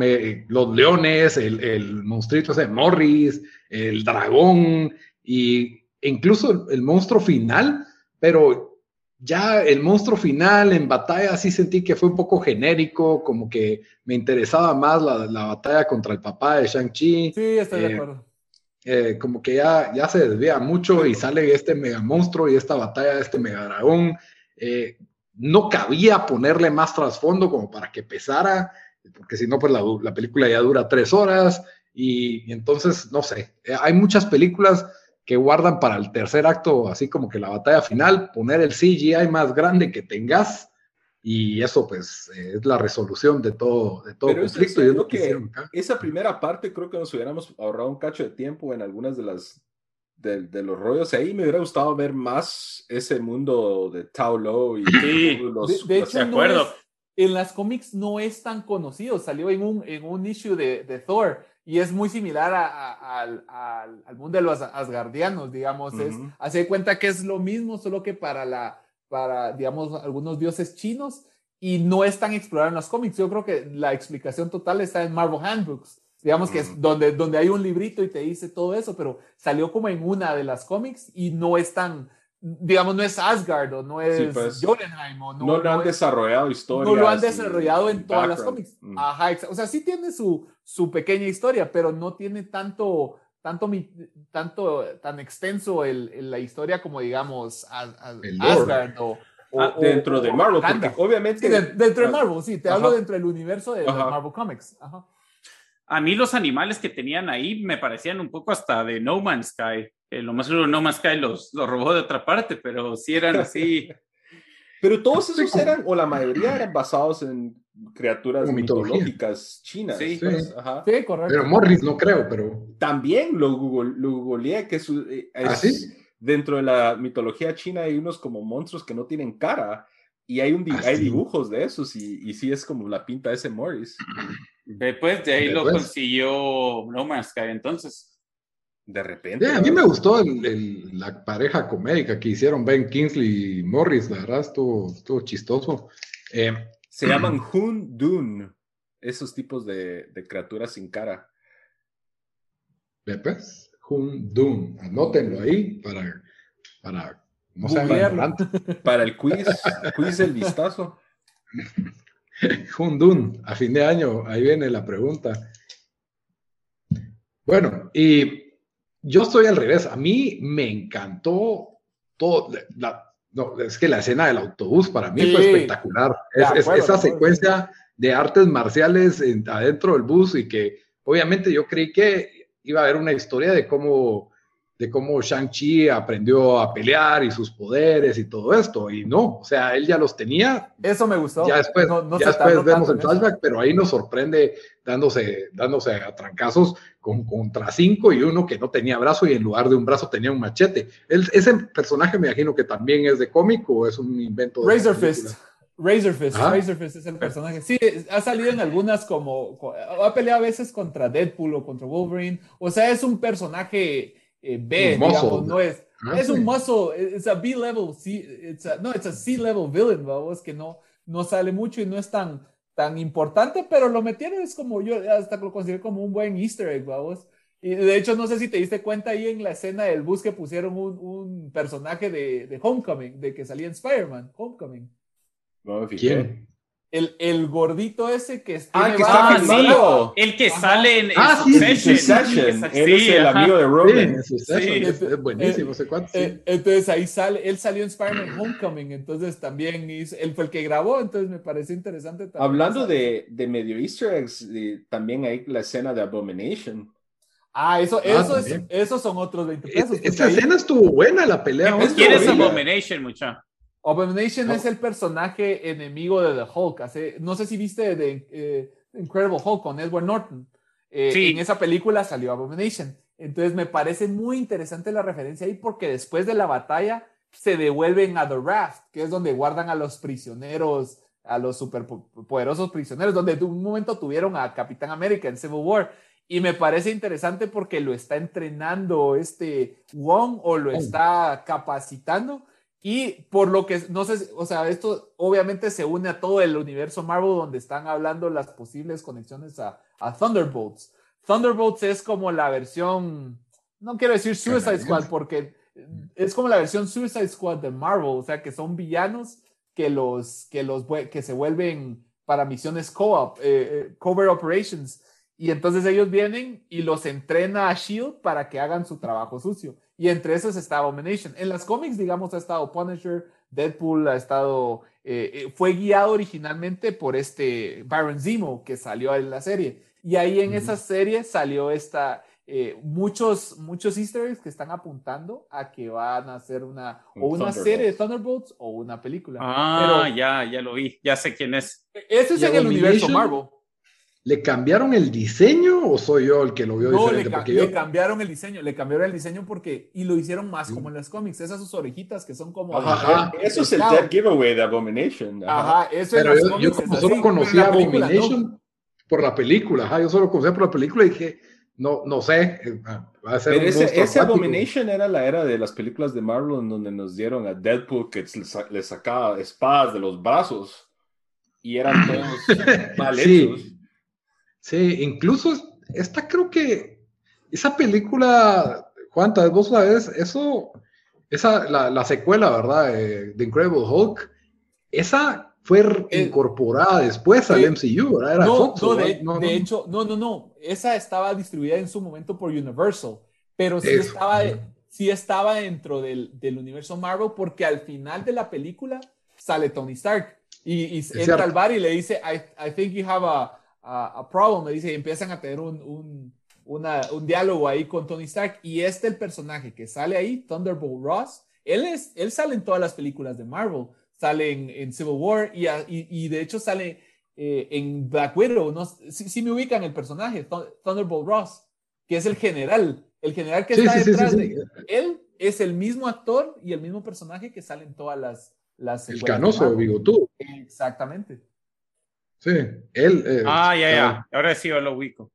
los leones, el, el monstruito ese Morris, el dragón, y incluso el monstruo final, pero ya el monstruo final en batalla sí sentí que fue un poco genérico, como que me interesaba más la, batalla contra el papá de Shang-Chi. Sí, estoy de eh, acuerdo. Eh, como que ya, ya se desvía mucho y sale este mega monstruo y esta batalla de este mega dragón. Eh, no cabía ponerle más trasfondo como para que pesara, porque si no, pues la, la, película ya dura tres horas y, y entonces, no sé, hay muchas películas que guardan para el tercer acto, así como que la batalla final, poner el CGI más grande que tengas y eso pues es la resolución de todo, de todo conflicto. Yo que esa primera parte creo que nos hubiéramos ahorrado un cacho de tiempo en algunas de las de, los rollos. Ahí me hubiera gustado ver más ese mundo de Tao Lo y los, de, hecho, acuerdo. en las cómics no es tan conocido. Salió en un, en un issue de, de Thor y es muy similar al mundo de los asgardianos, digamos, es, hace cuenta que es lo mismo, solo que para la, para, digamos, algunos dioses chinos, y no es tan explorado en los cómics. Yo creo que la explicación total está en Marvel Handbooks, digamos que es donde, donde hay un librito y te dice todo eso, pero salió como en una de las cómics y no es tan, digamos, no es Asgard o no es pues, Jotunheim o no, no, lo han desarrollado historia. No lo han desarrollado en todas las cómics. Mm. Ajá, o sea, sí tiene su, su pequeña historia, pero no tiene tanto, tanto, tanto, tan extenso el, la historia como, digamos, Asgard o, ah, dentro de Marvel, porque obviamente. dentro de ah, Marvel, sí, te hablo dentro del universo de, Marvel Comics. Ajá. A mí los animales que tenían ahí me parecían un poco hasta de No Man's Sky lo más seguro No Man's Sky los, los robó de otra parte, pero sí eran así. pero todos esos eran, o la mayoría eran basados en criaturas mitológicas chinas. Sí, pues, sí. correcto. Pero Morris no creo, pero... También lo, google, lo googleé, que eh, ¿Ah, es, dentro de la mitología china hay unos como monstruos que no tienen cara, y hay, un, ¿Ah, hay dibujos de esos, y, y sí es como la pinta de ese Morris. Después de ahí lo consiguió No Man's Sky, entonces. De repente. a mí me gustó la pareja comédica que hicieron Ben Kingsley y Morris, la verdad, estuvo, chistoso. Eh, se llaman Hun Dun, esos tipos de, criaturas sin cara. ¿Ves? Hun Dun, anótenlo ahí para, para no Para el quiz, quiz del vistazo. Hun Dun, a fin de año, ahí viene la pregunta. Bueno, y yo estoy al revés. A mí me encantó todo. no, es que la escena del autobús para mí fue espectacular. Es, esa secuencia de artes marciales adentro del bus y que obviamente yo creí que iba a haber una historia de cómo de cómo Shang-Chi aprendió a pelear y sus poderes y todo esto, y no, o sea, él ya los tenía. Eso me gustó. Ya después, ya después vemos el flashback, pero ahí nos sorprende dándose, dándose a trancazos con, contra cinco y uno que no tenía brazo y en lugar de un brazo tenía un machete. ese personaje me imagino que también es de cómic o es un invento de... Razor Fist. Razor Fist, Razor Fist es el personaje. Sí, ha salido en algunas como, ha peleado a veces contra Deadpool o contra Wolverine. O sea, es un personaje eh, B, digamos, no es. Ah, es un muscle, es a B-level, no, es a C-level villain, vamos, que no, no sale mucho y no es tan, tan importante, pero lo metieron, es como yo hasta lo considero como un buen easter egg, vamos. Y de hecho, no sé si te diste cuenta ahí en la escena del bus que pusieron un, un personaje de, de, Homecoming, de que salía en Spider-Man, Homecoming. No, ¿Quién? El, el, gordito ese que está ah, que está ah, el que sale en, ah, sí, Succession. Él es el amigo de. Sí, es buenísimo, sé cuánto. Eh, entonces ahí sale, él salió en Spider-Man Homecoming, entonces también hizo, él fue el que grabó, entonces me parece interesante. También Hablando de, de, medio easter eggs, también hay la escena de Abomination. Ah, eso, ah, eso es, esos son otros 20 pesos. Esa escena estuvo buena, la pelea. ¿Quién es Abomination, muchacho? Abomination es el personaje enemigo de The Hulk. no sé si viste de eh, Incredible Hulk con Edward Norton. Eh, en esa película salió Abomination. Entonces me parece muy interesante la referencia ahí porque después de la batalla se devuelven a The Raft, que es donde guardan a los prisioneros, a los superpoderosos prisioneros, donde en un momento tuvieron a Capitán América en Civil War. Y me parece interesante porque lo está entrenando este Wong o lo oh. está capacitando y por lo que, no sé, o sea, esto obviamente se une a todo el universo Marvel donde están hablando las posibles conexiones a, Thunderbolts. Thunderbolts es como la versión, no quiero decir Suicide Squad porque es como la versión Suicide Squad de Marvel, o sea, que son villanos que los, que los, que se vuelven para misiones co-op, eh, eh, cover operations. Y entonces ellos vienen y los entrena a Shield para que hagan su trabajo sucio. Y entre esos está Abomination. En las cómics, digamos, ha estado Punisher, Deadpool ha estado, eh, eh, fue guiado originalmente por este Baron Zemo que salió en la serie. Y ahí en esa serie salió esta, eh, muchos, muchos easter eggs que están apuntando a que van a hacer una, o una serie de Thunderbolts o una película. Ah, ya, ya lo vi, ya sé quién es. Ese es en el universo Marvel. ¿Le cambiaron el diseño o soy yo el que lo vio diferente? No, le, cambiaron el diseño, le cambiaron el diseño porque, y lo hicieron más como en los cómics, esas sus orejitas que son como... Ajá, eso es el dead giveaway de Abomination. Ajá, eso Pero yo, yo como solo conocía Abomination, por la película. yo solo conocía por la película y dije, no, no sé. Eh, va a ser Pero ese, ese Abomination era la era de las películas de Marvel en donde nos dieron a Deadpool que le sacaba espadas de los brazos y eran todos mal sí. Sí, incluso esta creo que esa película, Juan, tal vez vos sabes, eso, esa, la, la secuela, ¿verdad? De The Incredible Hulk, esa fue eh, incorporada después al MCU, ¿verdad? Era no, no, de, hecho, no, no, no, esa estaba distribuida en su momento por Universal, pero sí estaba, sí estaba dentro del, del, universo Marvel porque al final de la película sale Tony Stark y, entra al bar y le dice, I, I think you have a, a, problem, me dice, y empiezan a tener un, un, un diálogo ahí con Tony Stark y este el personaje que sale ahí, Thunderbolt Ross, él, es, él sale en todas las películas de Marvel, sale en, Civil War y, y, de hecho sale eh, en Black Widow, ¿no? Si, me ubican el personaje, Thunderbolt Ross, que es el general, el general que está detrás de él es el mismo actor y el mismo personaje que sale en todas las, las el canoso bigotudo. Exactamente. Sí, él. Eh, ah, ya, ya. Ahora sí yo lo ubico.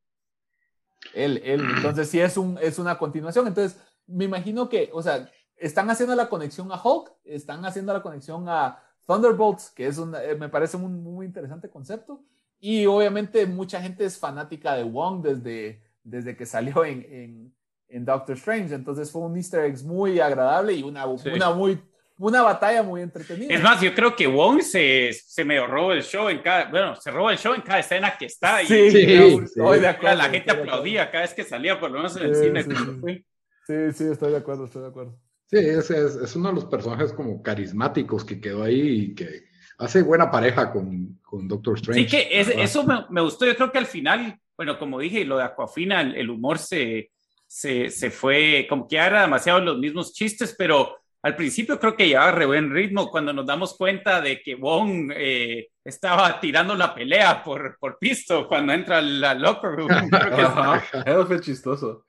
Él, él. Entonces sí es, un, es una continuación. Entonces me imagino que, o sea, están haciendo la conexión a Hulk, están haciendo la conexión a Thunderbolts, que es un, eh, me parece un muy interesante concepto. Y obviamente mucha gente es fanática de Wong desde, desde que salió en, en, en Doctor Strange. Entonces fue un easter egg muy agradable y una, una muy una batalla muy entretenida. Es más, yo creo que Wong se, se me roba el show en cada, bueno, se roba el show en cada escena que está. Y, sí, sí, de acuerdo, La gente aplaudía cada vez que salía, por lo menos en el cine. Sí, sí, estoy de acuerdo, estoy de acuerdo. Sí, es, es, es, uno de los personajes como carismáticos que quedó ahí y que hace buena pareja con, con Doctor Strange. Sí, que eso me, me, gustó. Yo creo que al final, bueno, como dije, lo de Aquafina, el, el humor se, se, se, fue, como que era demasiado los mismos chistes, pero al principio creo que llevaba re buen ritmo cuando nos damos cuenta de que Wong eh, estaba tirando la pelea por, por pisto cuando entra al locker room. Eso fue chistoso.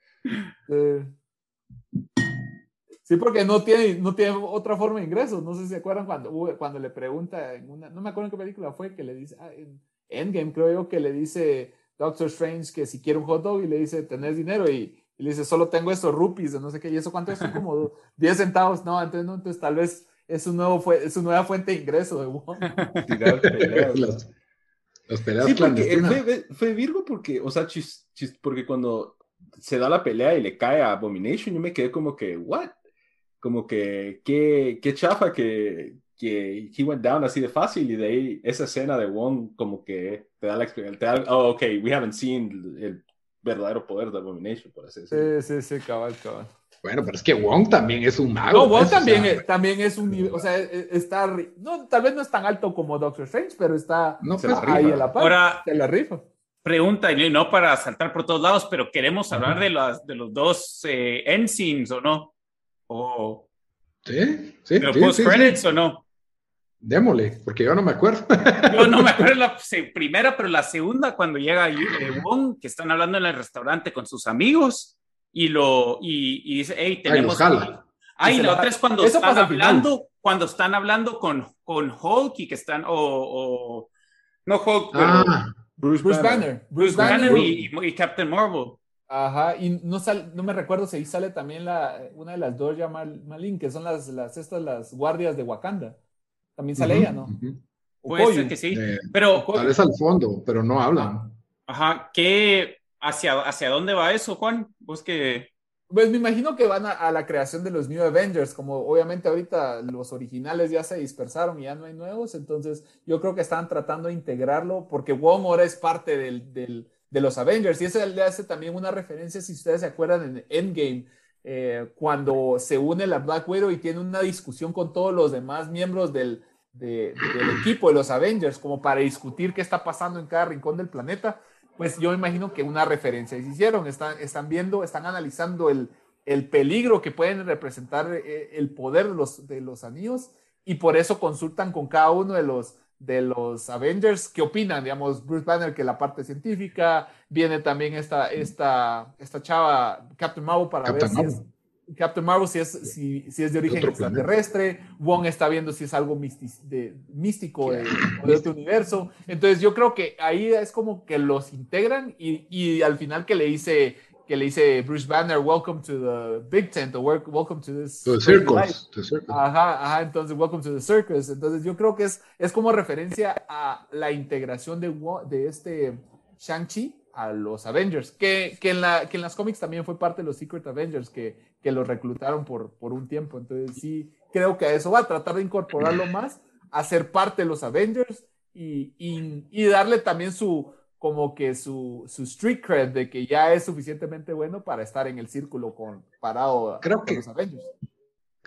Sí, porque no tiene, no tiene otra forma de ingresos. No sé si se acuerdan cuando, cuando le pregunta en una, no me acuerdo en qué película fue, que le dice, ah, en Endgame creo yo, que le dice Doctor Strange que si quiere un hot dog y le dice, ¿tenés dinero? Y y le dice, solo tengo estos rupees de no sé qué, y eso cuánto es, como 10 centavos, no, entonces, no, entonces tal vez es su, nuevo fue, es su nueva fuente de ingreso de Wong. las, peleas. Sí, porque fue, fue, Virgo porque, o sea, chis, chis, porque cuando se da la pelea y le cae a Abomination, yo me quedé como que, what? Como que, qué, qué chafa que, que he went down así de fácil y de ahí esa escena de Wong como que te da la experiencia, te da, oh, ok, we haven't seen el verdadero poder de Abomination, por así decirlo. Sí, sí, sí, cabal, cabal. Bueno, pero es que Wong también es un mago. No, Wong pues, también, es, también es un o sea, e, e, está, no, tal vez no es tan alto como Doctor Strange, pero está no, pues, ahí a la par. Ahora, se la rifa. Pregunta, y no para saltar por todos lados, pero queremos hablar de, las, de los dos eh, ensigns, ¿o no? O, sí, sí. ¿De post credits o no? Démosle, porque yo no me acuerdo. Yo no me acuerdo la primera, pero la segunda, cuando llega eh, Wong, que están hablando en el restaurante con sus amigos, y lo y, y dice, hey, tenemos. Ay, la otra es cuando están hablando, cuando están hablando con, con Hulk y que están, o, o no Hulk, pero ah, Bruce, Banner. Bruce, Banner, y, y, Captain Marvel. Ajá, y no, sal, no me recuerdo si ahí sale también la, una de las dos ya Malin, que son las, las, estas, las guardias de Wakanda. También sale ella, ¿no? Puede ser que sí, eh, pero... Tal vez al fondo, pero no hablan. Ajá, ¿qué, hacia, hacia dónde va eso, Juan? Vos que... Pues me imagino que van a, la creación de los New Avengers, como obviamente ahorita los originales ya se dispersaron y ya no hay nuevos, entonces yo creo que están tratando de integrarlo porque Wong ahora es parte del, del, de los Avengers y eso le hace también una referencia, si ustedes se acuerdan, en Endgame, eh, cuando se une la Black Widow y tiene una discusión con todos los demás miembros del, del equipo de los Avengers, como para discutir qué está pasando en cada rincón del planeta, pues yo imagino que una referencia se hicieron, están, están viendo, están analizando el, el peligro que pueden representar eh, el poder de los, de los anillos y por eso consultan con cada uno de los, de los Avengers qué opinan, digamos, Bruce Banner que la parte científica, viene también esta, esta, esta chava Captain Marvel para ver si es, Captain Marvel si es, si, si es de origen extraterrestre, Wong está viendo si es algo de, místico de, de, este universo. Entonces yo creo que ahí es como que los integran y, y al final que le dice que le dice Bruce Banner, welcome to the big tent, o welcome to this... The circus. Ajá, ajá, entonces, welcome to the circus. Entonces, yo creo que es, es como referencia a la integración de, de este Shang-Chi a los Avengers, que, que, en la, que en las cómics también fue parte de los Secret Avengers, que, que los reclutaron por, por un tiempo. Entonces, sí, creo que a eso va, a tratar de incorporarlo más, a ser parte de los Avengers y, y, y darle también su como que su, su street cred de que ya es suficientemente bueno para estar en el círculo con parado creo que, los Avengers.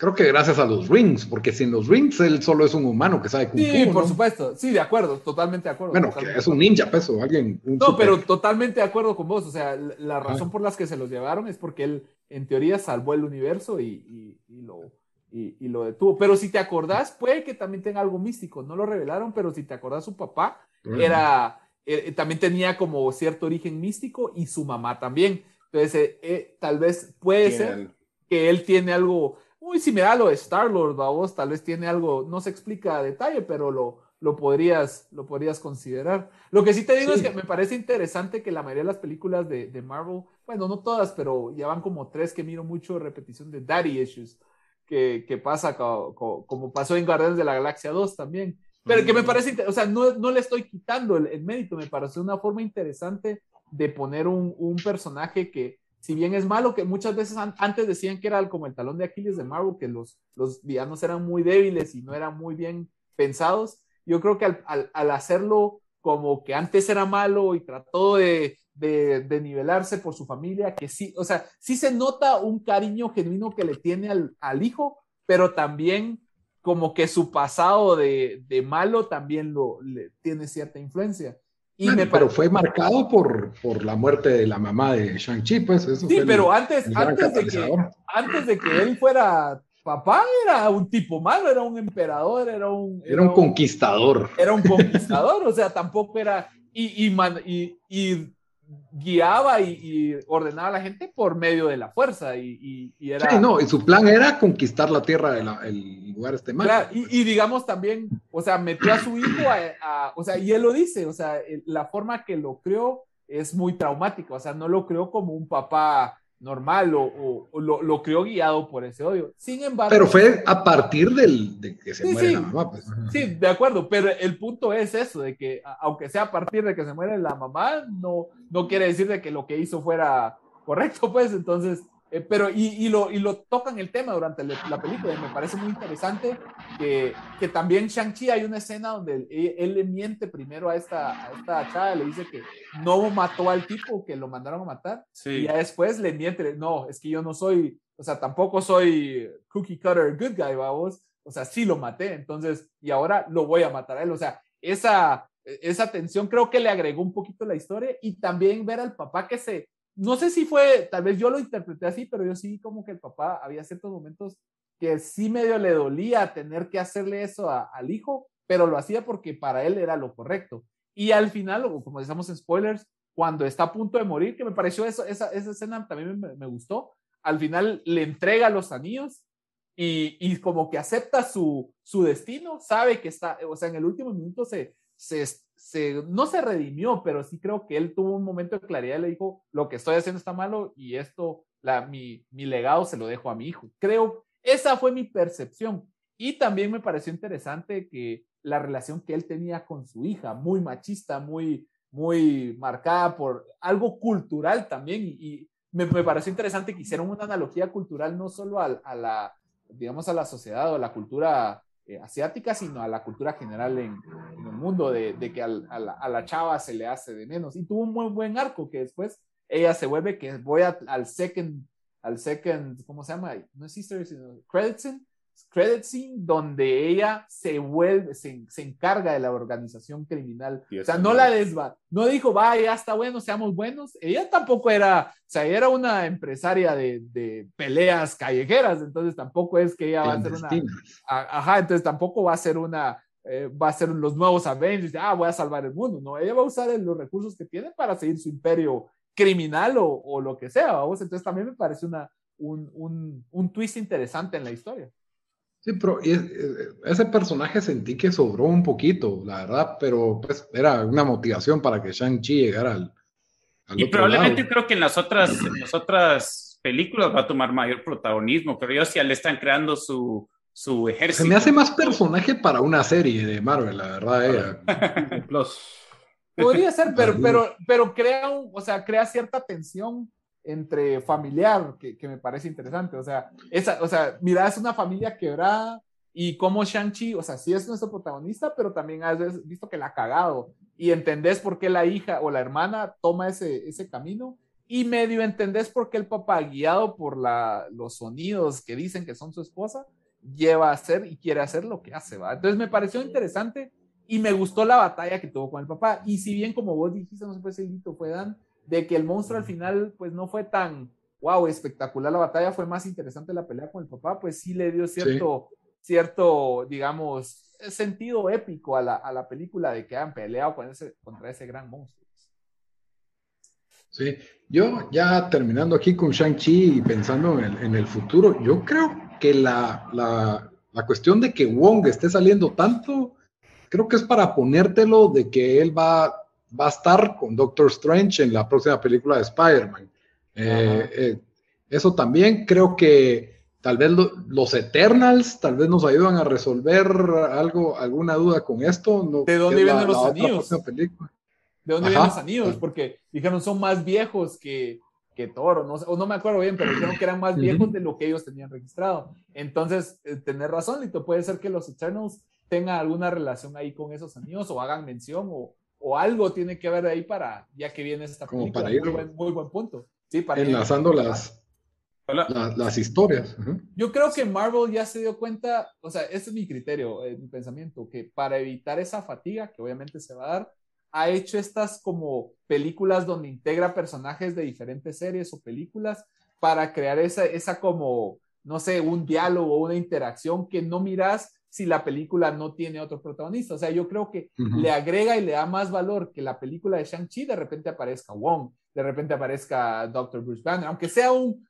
Creo que gracias a los rings, porque sin los rings él solo es un humano que sabe Kung Sí, por supuesto. Sí, de acuerdo, totalmente de acuerdo. Bueno, que es un ninja, peso, alguien. no, pero totalmente de acuerdo con vos. O sea, la, razón por las que se los llevaron es porque él, en teoría, salvó el universo y, y, lo, y, lo detuvo. Pero si te acordás, puede que también tenga algo místico. No lo revelaron, pero si te acordás, su papá era eh, eh, también tenía como cierto origen místico y su mamá también. Entonces, eh, tal vez puede ser que él tiene algo muy similar a lo de Star-Lord, vos tal vez tiene algo, no se explica a detalle, pero lo, lo, podrías, lo podrías considerar. Lo que sí te digo es que me parece interesante que la mayoría de las películas de, de, Marvel, bueno, no todas, pero ya van como tres que miro mucho repetición de Daddy Issues, que, que pasa como, como pasó en Guardianes de la Galaxia 2 también. Pero que me parece, o sea, no, no le estoy quitando el, mérito, me parece una forma interesante de poner un, un, personaje que, si bien es malo, que muchas veces antes decían que era como el talón de Aquiles de Marvel, que los, los villanos eran muy débiles y no eran muy bien pensados, yo creo que al, al, hacerlo como que antes era malo y trató de, de, nivelarse por su familia, que sí, o sea, sí se nota un cariño genuino que le tiene al, al hijo, pero también como que su pasado de, de malo también lo tiene cierta influencia. Y me pero fue marcado por, por la muerte de la mamá de Shang-Chi, pues eso Sí, pero antes, antes, de que, antes de que él fuera papá, era un tipo malo, era un emperador, era un... Era, un conquistador. Era un conquistador, o sea, tampoco era... Y, y, y, y guiaba y, ordenaba a la gente por medio de la fuerza y, era... Sí, no, y su plan era conquistar la tierra del lugar este mal. y, digamos también, o sea, metió a su hijo a, o sea, y él lo dice, o sea, la forma que lo creó es muy traumática, o sea, no lo creó como un papá normal o, lo, lo, creó guiado por ese odio. Sin embargo... Pero fue a partir del, de que se muere la mamá. Pues. Sí, de acuerdo, pero el punto es eso, de que aunque sea a partir de que se muere la mamá, no, no quiere decir de que lo que hizo fuera correcto, pues entonces eh, pero, y, y, lo, y lo tocan el tema durante la película, y me parece muy interesante que, que también Shang-Chi hay una escena donde él, le miente primero a esta, a esta chava, le dice que no mató al tipo, que lo mandaron a matar, y ya después le miente, no, es que yo no soy, o sea, tampoco soy cookie cutter good guy, vamos, o sea, sí lo maté, entonces, y ahora lo voy a matar a él, o sea, esa, esa tensión creo que le agregó un poquito la historia y también ver al papá que se no sé si fue, tal vez yo lo interpreté así, pero yo sí como que el papá había ciertos momentos que sí medio le dolía tener que hacerle eso al hijo, pero lo hacía porque para él era lo correcto. Y al final, como decíamos en spoilers, cuando está a punto de morir, que me pareció eso, esa, esa escena también me, gustó, al final le entrega los anillos y, y como que acepta su, su destino, sabe que está, o sea, en el último minuto se, se, se, no se redimió, pero sí creo que él tuvo un momento de claridad y le dijo, lo que estoy haciendo está malo y esto, la, mi, mi legado se lo dejo a mi hijo. Creo, esa fue mi percepción. Y también me pareció interesante que la relación que él tenía con su hija, muy machista, muy, muy marcada por algo cultural también. Y, me, me, pareció interesante que hicieron una analogía cultural no solo a, a, la, digamos, a la sociedad o la cultura eh, asiática, sino a la cultura general en, el mundo, de, que a, la, chava se le hace de menos. Y tuvo un muy buen arco que después ella se vuelve que voy al second, al second, ¿cómo se llama? No es Sister, sino Credit credit scene donde ella se vuelve, se, se encarga de la organización criminal. o sea, no la desva, no dijo, vaya, ya está bueno, seamos buenos. Ella tampoco era, o sea, era una empresaria de, de peleas callejeras, entonces tampoco es que ella va a ser una, ajá, entonces tampoco va a ser una, eh, va a ser los nuevos Avengers, ah, voy a salvar el mundo, no, ella va a usar los recursos que tiene para seguir su imperio criminal o, o lo que sea, vamos, entonces también me parece una, un, un, un twist interesante en la historia. Sí, pero ese personaje sentí que sobró un poquito, la verdad, pero pues era una motivación para que Shang-Chi llegara al, y probablemente creo que en las otras, en las otras películas va a tomar mayor protagonismo, pero yo sí le están creando su, su ejército. Se me hace más personaje para una serie de Marvel, la verdad. Eh. Podría ser, pero, pero, pero crea, un, o sea, crea cierta tensión entre familiar que, que, me parece interesante. O sea, esa, o sea, mira, es una familia quebrada y como Shang-Chi, o sea, sí es nuestro protagonista, pero también has visto que la ha cagado y entendés por qué la hija o la hermana toma ese, ese camino y medio entendés por qué el papá, guiado por la, los sonidos que dicen que son su esposa, lleva a hacer y quiere hacer lo que hace, ¿va? Entonces me pareció interesante y me gustó la batalla que tuvo con el papá. Y si bien, como vos dijiste, no sé si fue Dan, de que el monstruo al final, pues no fue tan, wow, espectacular la batalla, fue más interesante la pelea con el papá, pues sí le dio cierto, cierto, digamos, sentido épico a la, a la película de que han peleado con ese, contra ese gran monstruo. Sí, yo ya terminando aquí con Shang-Chi y pensando en el, en el, futuro, yo creo que la, la, la, cuestión de que Wong esté saliendo tanto, creo que es para ponértelo de que él va, va a estar con Doctor Strange en la próxima película de Spider-Man. Eh, eh, eso también creo que tal vez los Eternals tal vez nos ayudan a resolver algo, alguna duda con esto. No, ¿De dónde vienen los anillos? ¿De dónde vienen los anillos? Porque dijeron son más viejos que, que Toro, no, o no me acuerdo bien, pero dijeron que eran más viejos de lo que ellos tenían registrado. Entonces, eh, tener razón, Lito, puede ser que los Eternals tengan alguna relación ahí con esos anillos o hagan mención o, o algo tiene que ver ahí para, ya que viene esta película. Para ir, muy, buen, muy buen punto. Sí, para enlazando las, las historias. Yo creo que Marvel ya se dio cuenta, o sea, este es mi criterio, eh, mi pensamiento, que para evitar esa fatiga, que obviamente se va a dar, ha hecho estas como películas donde integra personajes de diferentes series o películas para crear esa, esa como, no sé, un diálogo o una interacción que no miras si la película no tiene otro protagonista. O sea, yo creo que le agrega y le da más valor que la película de Shang-Chi de repente aparezca Wong de repente aparezca Dr. Bruce Banner, aunque sea un...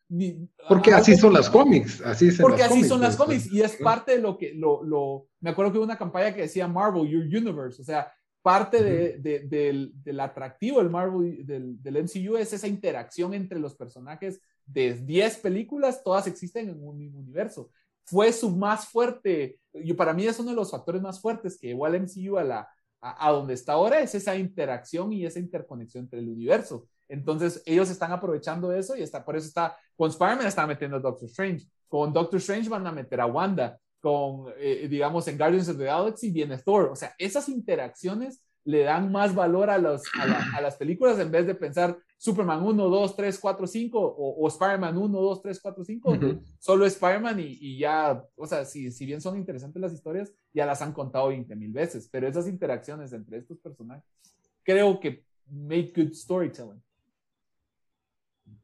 Porque así son las cómics, así Porque así son las cómics y es parte de lo que, lo, lo, me acuerdo que hubo una campaña que decía Marvel, Your Universe, o sea, parte de, de, del, del, atractivo del Marvel, del, del, MCU es esa interacción entre los personajes de 10 películas, todas existen en un mismo universo. Fue su más fuerte, y para mí es uno de los factores más fuertes que llevó al MCU a la, a, a, donde está ahora, es esa interacción y esa interconexión entre el universo. Entonces, ellos están aprovechando eso y está, por eso está, con Spider-Man están metiendo a Doctor Strange. Con Doctor Strange van a meter a Wanda. Con, eh, digamos, en Guardians of the Galaxy viene Thor. O sea, esas interacciones le dan más valor a, los, a, las películas en vez de pensar Superman 1, 2, 3, 4, 5 o, Spider-Man 1, 2, 3, 4, 5. Solo Spider-Man y, y, ya, o sea, si, si bien son interesantes las historias, ya las han contado 20 mil veces. Pero esas interacciones entre estos personajes creo que make good storytelling.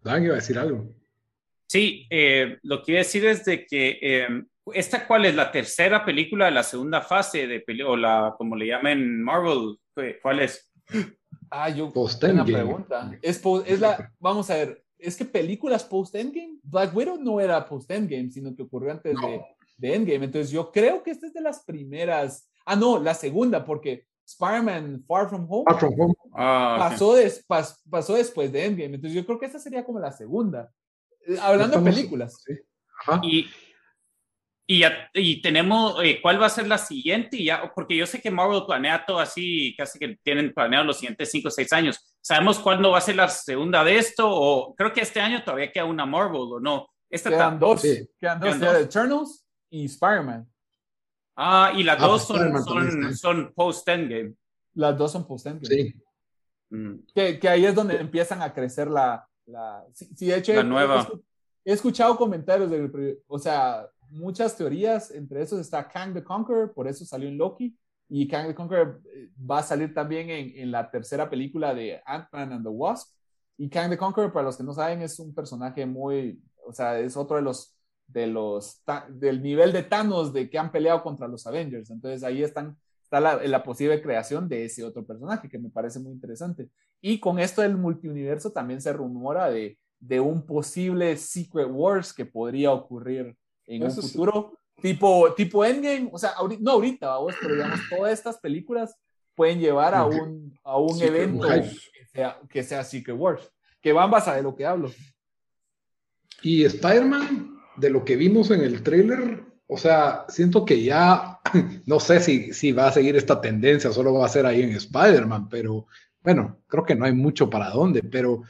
Dan iba a decir algo. Sí, eh, lo que iba a decir es de que eh, esta cuál es la tercera película de la segunda fase de o la como le llaman Marvel, ¿cuál es? Ah, yo post una pregunta. Es, es la, vamos a ver, es que películas post Endgame, Black Widow no era post Endgame, sino que ocurrió antes de, de Endgame. Entonces yo creo que esta es de las primeras. Ah, no, la segunda, porque Spider-Man Far From Home, ah, pasó, pasó después de Endgame. Entonces yo creo que esta sería como la segunda. Eh, hablando de películas. Y, y, y, tenemos, eh, ¿cuál va a ser la siguiente? ya, porque yo sé que Marvel planea todo así, casi que tienen planeado los siguientes 5 o 6 años. ¿Sabemos cuándo va a ser la segunda de esto? O creo que este año todavía queda una Marvel, ¿o no? Esta quedan, dos, quedan dos. Quedan dos. Eternals y Spider-Man. Ah, y las ah, dos pues, son, son, post-endgame. Las dos son post-endgame. Sí. Mm. Que, que, ahí es donde empiezan a crecer la... la sí, de hecho, la nueva. He escuchado comentarios, de, o sea, muchas teorías, entre esos está Kang the Conqueror, por eso salió en Loki, y Kang the Conqueror eh, va a salir también en, en la tercera película de Ant-Man and the Wasp. Y Kang the Conqueror, para los que no saben, es un personaje muy, o sea, es otro de los de los, del nivel de Thanos de que han peleado contra los Avengers. Entonces ahí están, está la, posible creación de ese otro personaje que me parece muy interesante. Y con esto del multiuniverso también se rumora de, de un posible Secret Wars que podría ocurrir en un futuro, tipo, tipo Endgame, o sea, no ahorita, vamos, pero digamos, todas estas películas pueden llevar a un, a un evento que sea, que sea Secret Wars, que van a de lo que hablo. Y Spider-Man, de lo que vimos en el trailer, o sea, siento que ya, no sé si, si va a seguir esta tendencia, solo va a ser ahí en Spider-Man, pero bueno, creo que no hay mucho para dónde, pero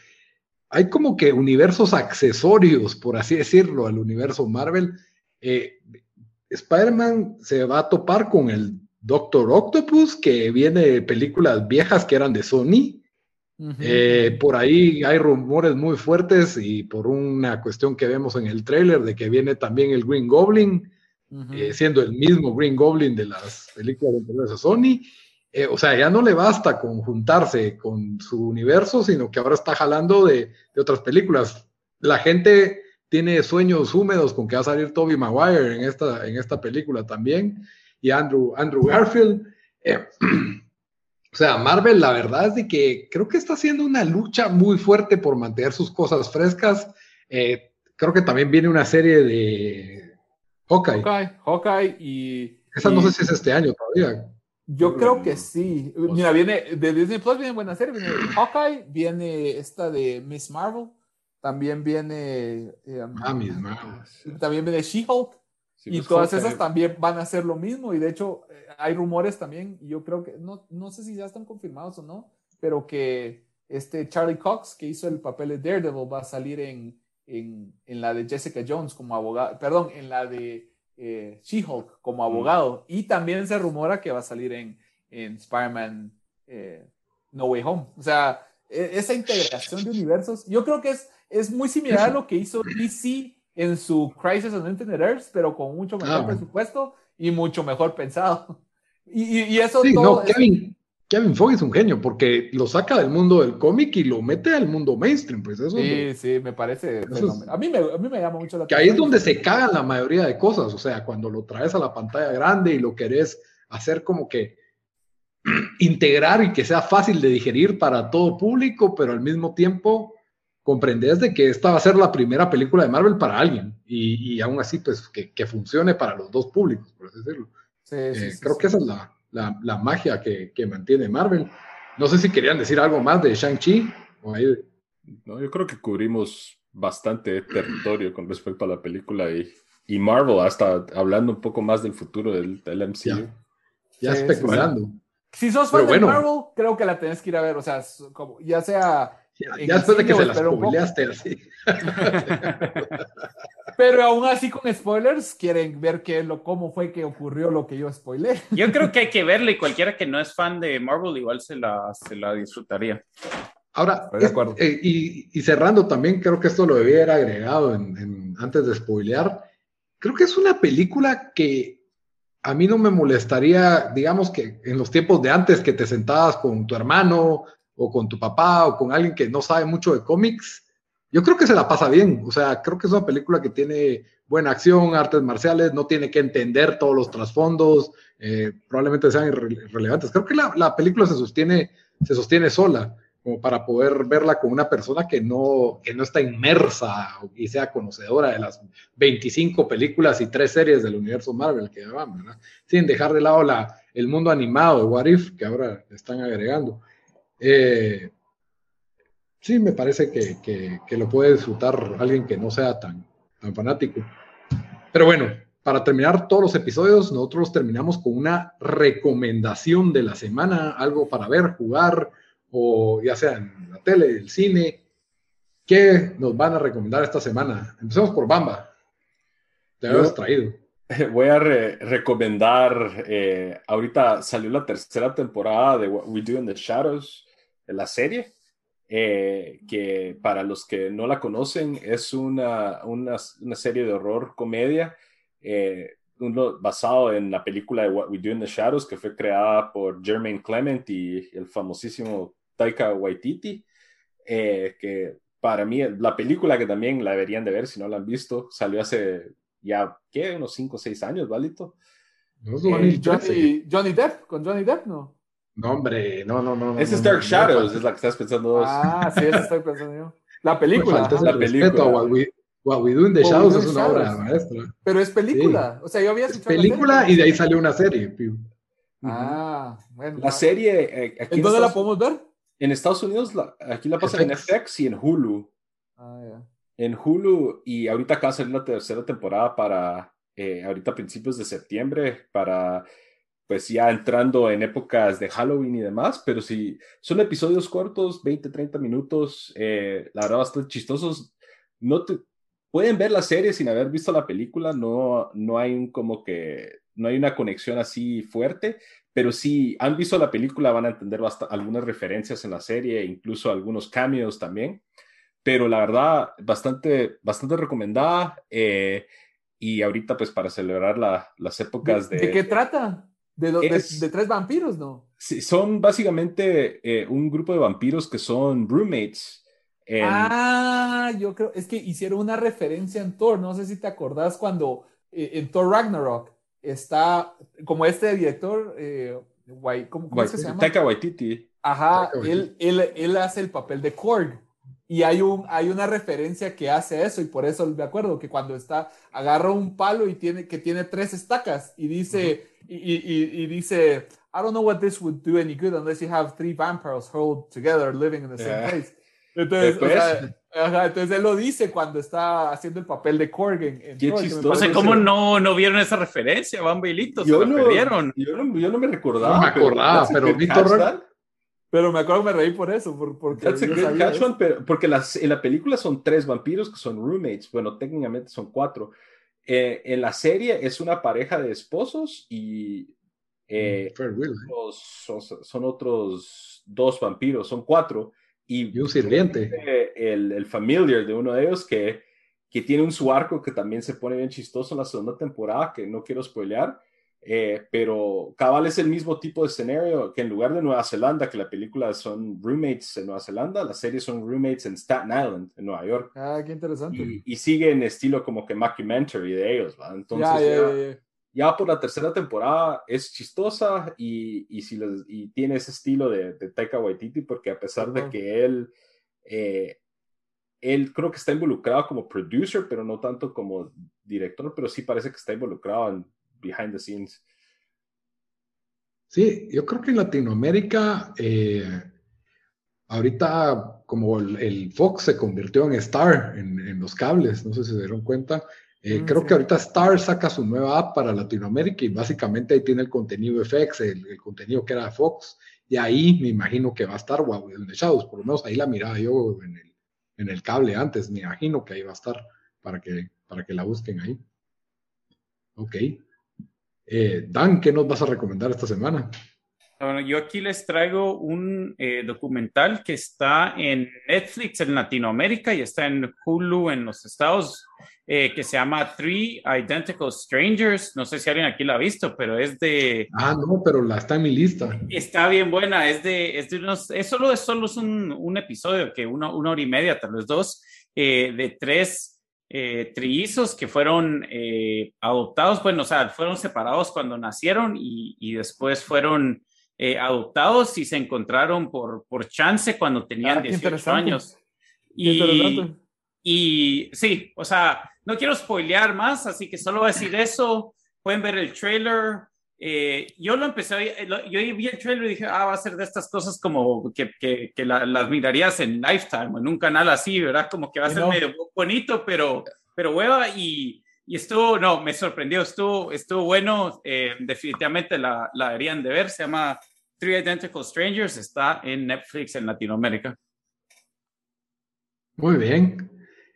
hay como que universos accesorios, por así decirlo, al universo Marvel. Eh, Spider-Man se va a topar con el Doctor Octopus, que viene de películas viejas que eran de Sony. Eh, por ahí hay rumores muy fuertes y por una cuestión que vemos en el trailer de que viene también el Green Goblin, eh, siendo el mismo Green Goblin de las películas anteriores de Sony. Eh, o sea, ya no le basta con juntarse con su universo, sino que ahora está jalando de, otras películas. La gente tiene sueños húmedos con que va a salir Toby Maguire en esta, en esta película también, y Andrew, Andrew Garfield. O sea, Marvel, la verdad es de que creo que está haciendo una lucha muy fuerte por mantener sus cosas frescas. Eh, creo que también viene una serie de Hawkeye. Hawkeye, y. Esa no sé si es este año todavía. Yo creo que sí. Mira, viene de Disney Plus, viene buena serie. Viene Hawkeye, viene esta de Miss Marvel. También viene. Eh, ah, Marvel. También viene She-Hulk. y todas esas también van a hacer lo mismo. Y de hecho, hay rumores también, y yo creo que, no, no sé si ya están confirmados o no, pero que este Charlie Cox, que hizo el papel de Daredevil, va a salir en, en, en la de Jessica Jones como abogado, perdón, en la de eh, She-Hulk como mm. abogado. Y también se rumora que va a salir en, en Spider-Man eh, No Way Home. O sea, e, esa integración de universos, yo creo que es, es muy similar a lo que hizo DC en su Crisis on Infinite Earths, pero con mucho mejor ah, presupuesto y mucho mejor pensado. Y, eso sí, no, Kevin, Kevin Fogg es un genio porque lo saca del mundo del cómic y lo mete al mundo mainstream. Pues eso sí, sí, me parece. a, mí me, a mí me llama mucho la atención. Que ahí es donde se cagan la mayoría de cosas. O sea, cuando lo traes a la pantalla grande y lo querés hacer como que integrar y que sea fácil de digerir para todo público, pero al mismo tiempo comprendes de que esta va a ser la primera película de Marvel para alguien y, y aún así, pues que, que funcione para los dos públicos, por así decirlo. Eh, creo que esa es la, magia que, mantiene Marvel. No sé si querían decir algo más de Shang-Chi. No, yo creo que cubrimos bastante territorio con respecto a la película y, y Marvel hasta hablando un poco más del futuro del, del MCU. Ya, especulando. Si sos fan de Marvel, creo que la tenés que ir a ver. O sea, como, ya sea. Ya, después de que se la spoileaste así. Pero aún así con spoilers, quieren ver qué lo, cómo fue que ocurrió lo que yo spoilé. Yo creo que hay que verle y cualquiera que no es fan de Marvel igual se la, se la disfrutaría. Ahora, eh, y, cerrando también, creo que esto lo debía haber agregado en, antes de spoilear. Creo que es una película que a mí no me molestaría, digamos que en los tiempos de antes que te sentabas con tu hermano o con tu papá o con alguien que no sabe mucho de cómics, yo creo que se la pasa bien. O sea, creo que es una película que tiene buena acción, artes marciales, no tiene que entender todos los trasfondos, eh, probablemente sean irrelevantes. Creo que la, película se sostiene, se sostiene sola, como para poder verla con una persona que no, que no está inmersa y sea conocedora de las 25 películas y tres series del universo Marvel que van, ¿verdad? Sin dejar de lado la, el mundo animado de What If, que ahora están agregando. Eh, sí, me parece que, lo puede disfrutar alguien que no sea tan, tan fanático. Pero bueno, para terminar todos los episodios, nosotros terminamos con una recomendación de la semana, algo para ver, jugar, o ya sea en la tele, el cine. ¿Qué nos van a recomendar esta semana? Empecemos por Bamba. Te habías traído. Voy a recomendar, eh, ahorita salió la tercera temporada de What We Do in the Shadows, la serie. Eh, que para los que no la conocen es una, una, una serie de horror comedia eh, basado en la película de What We Do in the Shadows que fue creada por Jermaine Clement y el famosísimo Taika Waititi, eh, que para mí la película que también la deberían de ver si no la han visto, salió hace ya, ¿qué? Unos 5 o 6 años, ¿valito? Johnny, Johnny Depp, con Johnny Depp, ¿no? No, hombre, no, no, no. Ese es Dark Shadows, es la que estás pensando. Ah, sí, eso estoy pensando yo. La película. Falta ese La respeto película. a What We, What We Do in the What Shadows Do es una Shadows. obra maestra. Pero es película. O sea, yo había Es escuchado. la película y de ahí salió una serie. piu. Ah, bueno. La serie, eh, aquí ¿En dónde la podemos ver? En Estados Unidos, la- aquí la pasan en FX. Y en Hulu. Ah, ya. En Hulu, y ahorita acaba de salir la tercera temporada para, eh, ahorita a principios de septiembre, para, pues ya entrando en épocas de Halloween y demás, pero sí, son episodios cortos, 20, 30 minutos, eh, la verdad bastante chistosos. No te, pueden ver la serie sin haber visto la película, no, no hay un como que, no hay una conexión así fuerte, pero si han visto la película van a entender algunas referencias en la serie, incluso algunos cameos también pero la verdad, bastante, bastante recomendada. eh, y ahorita, pues, para celebrar la- las épocas de... ¿De qué trata? De, de- Es- de tres vampiros, ¿no? Sí, son básicamente eh, un grupo de vampiros que son roommates. en- Ah, yo creo, es que hicieron una referencia en Thor, no sé si te acordás cuando eh, en Thor Ragnarok está, como este director, eh, Wai- ¿cómo, cómo es que se llama? Taika Waititi. Ajá, Taika él, él, él hace el papel de Korg. Y hay, un, hay una referencia que hace eso, y por eso me acuerdo que cuando está, agarra un palo y tiene, que tiene tres estacas, y dice, y, y- y- dice, I don't know what this would do any good unless you have three vampires held together living in the same Yeah. place. Entonces, o sea, ajá, entonces él lo dice cuando está haciendo el papel de en, en Qué chistoso. No sé parece- cómo no, no vieron esa referencia, Bambilito, Yo no, perdieron. yo, no, yo no me recordaba. No me acordaba, pero that. Pero me acuerdo que me reí por eso, por, pero- porque las, en la película son tres vampiros que son roommates. Bueno, técnicamente son cuatro. Eh, en la serie es una pareja de esposos y eh, Will. los- son, son otros dos vampiros, son cuatro. Y Y un sirviente. eh, el, el familiar de uno de ellos que, que tiene un su arco que también se pone bien chistoso en la segunda temporada, que no quiero spoilear. Eh, pero cabal es el mismo tipo de escenario que en lugar de Nueva Zelanda, que la película son roommates en Nueva Zelanda, las series son roommates en Staten Island, en Nueva York. Ah, qué interesante. Y, y sigue en estilo como que mockumentary de ellos, ¿va? Entonces ya, ya, ya, ya, ya. por la tercera temporada es chistosa y, y, si les- y tiene ese estilo de, de Taika Waititi porque a pesar de que él, eh, él creo que está involucrado como producer, pero no tanto como director, pero sí parece que está involucrado en behind the scenes. Sí, yo creo que en Latinoamérica, eh, ahorita como el, el Fox se convirtió en Star en, en los cables, no sé si se dieron cuenta, eh, Mm, creo sí. que ahorita Star saca su nueva app para Latinoamérica y básicamente ahí tiene el contenido FX, el, el contenido que era de Fox, y ahí me imagino que va a estar Huawei de Shadows, por lo menos ahí la miraba yo en el, en el cable antes, me imagino que ahí va a estar para que, para que la busquen ahí. Ok. Eh, Dan, ¿qué nos vas a recomendar esta semana? Bueno, yo aquí les traigo un eh, documental que está en Netflix en Latinoamérica y está en Hulu en los Estados, eh, que se llama Three Identical Strangers. No sé si alguien aquí la ha visto, pero es de, Ah, no, pero la está en mi lista. Está bien buena, es de, es de unos, es solo, es solo es un, un episodio, que una, una hora y media, tal vez dos, eh, de tres eh, trillizos que fueron eh, adoptados, bueno, o sea, fueron separados cuando nacieron y, y después fueron eh, adoptados y se encontraron por, por chance cuando tenían Ah, qué 18 interesante. años. Y, y sí, o sea, no quiero spoilear más, así que solo voy a decir eso. Pueden ver el trailer. Eh, yo lo empecé, lo- yo vi el trailer y dije, ah, va a ser de estas cosas como que, que, que la- las mirarías en Lifetime o en un canal así, ¿verdad? Como que va a ser no. medio bonito, pero, pero hueva y, y estuvo, no, me sorprendió, estuvo, estuvo bueno. eh, definitivamente la, la deberían de ver. Se llama Three Identical Strangers, está en Netflix en Latinoamérica. Muy bien.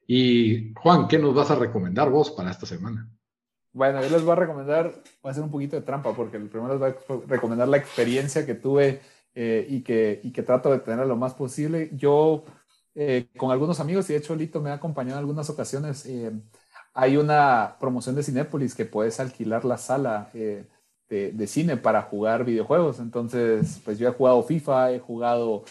Y Juan, ¿qué nos vas a recomendar vos para esta semana? Bueno, yo les voy a recomendar, voy a hacer un poquito de trampa porque el primero les voy a recomendar la experiencia que tuve eh, y, que, y que trato de tener lo más posible. Yo, eh, con algunos amigos, y de hecho Lito me ha acompañado en algunas ocasiones, eh, hay una promoción de Cinépolis que puedes alquilar la sala de, de cine para jugar videojuegos. Entonces, pues yo he jugado FIFA, he jugado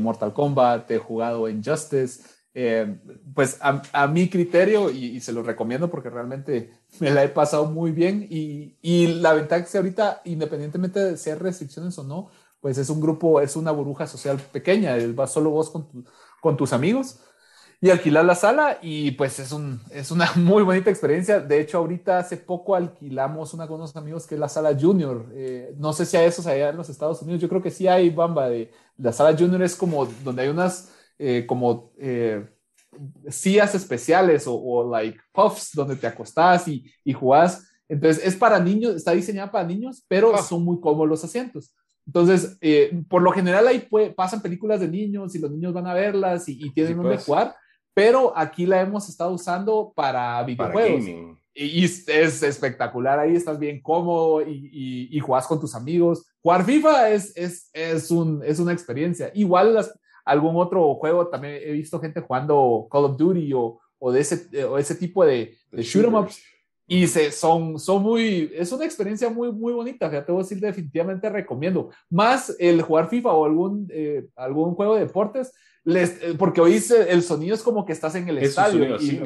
Mortal Kombat, he jugado Injustice. Eh, pues a, a, mi criterio, y, y, se lo recomiendo porque realmente me la he pasado muy bien y, y la ventaja es que ahorita, independientemente de si hay restricciones o no, pues es un grupo, es una burbuja social pequeña, vas solo vos con, tu, con tus amigos y alquilar la sala y pues es, un, es una muy bonita experiencia. De hecho, ahorita hace poco alquilamos una con unos amigos que es la sala Junior. Eh, no sé si hay esos allá en los Estados Unidos. Yo creo que sí hay, Bamba. De, la sala Junior es como donde hay unas eh, como eh, sillas especiales o, like puffs donde te acostás y, y jugás. Entonces es para niños, está diseñada para niños, pero ah. son muy cómodos los asientos. Entonces, por lo general ahí pasan películas de niños y los niños van a verlas y, tienen donde pues. jugar, pero aquí la hemos estado usando para videojuegos. y, es espectacular, ahí estás bien cómodo y, y, jugás con tus amigos. Jugar FIFA es, es, es, un, es una experiencia. Igual algún otro juego, también he visto gente jugando Call of Duty o, o de ese, o ese tipo de, de shoot 'em ups. Y se, son, son muy, es una experiencia muy, muy bonita. Ya te voy a decir, definitivamente recomiendo. Más el jugar FIFA o algún, eh, algún juego de deportes, eh, porque oís el sonido es como que estás en el estadio. y,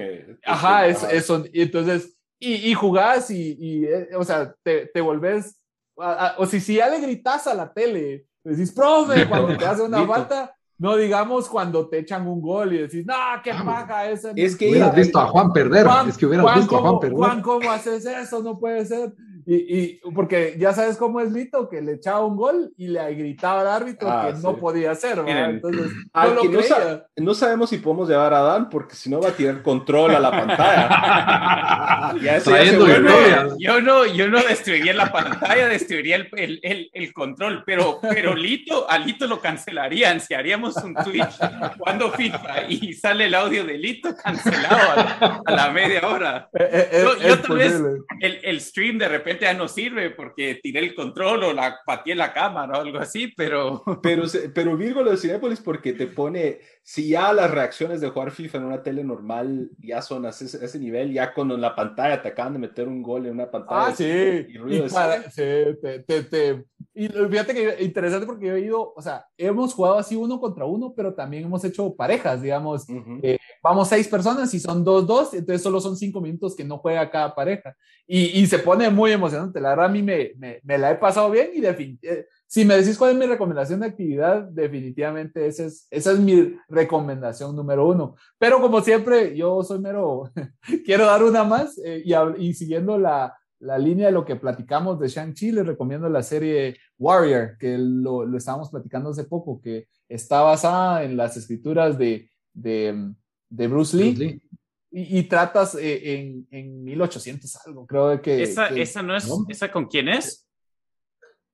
ajá, es, eso. Y entonces, y, y jugás y, eh, o sea, te, te volvés, o si, si ya le gritas a la tele, decís, profe, cuando te hace una falta, no digamos cuando te echan un gol y decís, no, qué paja ese. Es que hubieras visto a Juan perder. es que hubieras visto a Juan perder. Juan, ¿cómo haces eso? No puede ser. Y, y, porque ya sabes cómo es Lito, que le echaba un gol y le gritaba al árbitro ah, que no podía hacer. Entonces, no, lo no, no, sabemos si podemos llevar a Dan, porque si no va a tirar control a la pantalla. ya eso ya se yo, no, yo no destruiría la pantalla, destruiría el, el, el, control, pero, pero Lito, a Lito lo cancelarían. Si haríamos un Twitch cuando FIFA y sale el audio de Lito cancelado a, la media hora. Eh, eh, yo, tal vez el, el stream de repente ya no sirve porque tiré el control o la pateé la cámara o algo así, pero... Pero, pero Virgo lo de Cinepolis porque te pone, si ya las reacciones de jugar FIFA en una tele normal ya son a ese, nivel, ya cuando en la pantalla te acaban de meter un gol en una pantalla. Ah, sí. Y, ruido te, y fíjate que interesante porque yo he ido, o sea, hemos jugado así uno contra uno, pero también hemos hecho parejas, digamos, eh, vamos seis personas y son dos, dos, entonces solo son cinco minutos que no juega cada pareja. Y, y se pone muy emocionante, la verdad a mí me, me, me la he pasado bien y eh, si me decís cuál es mi recomendación de actividad, definitivamente esa es, esa es mi recomendación número uno. Pero como siempre, yo soy mero, quiero dar una más eh, y, y siguiendo la, la línea de lo que platicamos de Shang-Chi, les recomiendo la serie Warrior, que lo, lo, estábamos platicando hace poco, que está basada en las escrituras de, de, de Bruce Lee. Y, tratas eh, en, en, 1800 algo, creo que... ¿Esa, esa no es, ¿esa con quién es?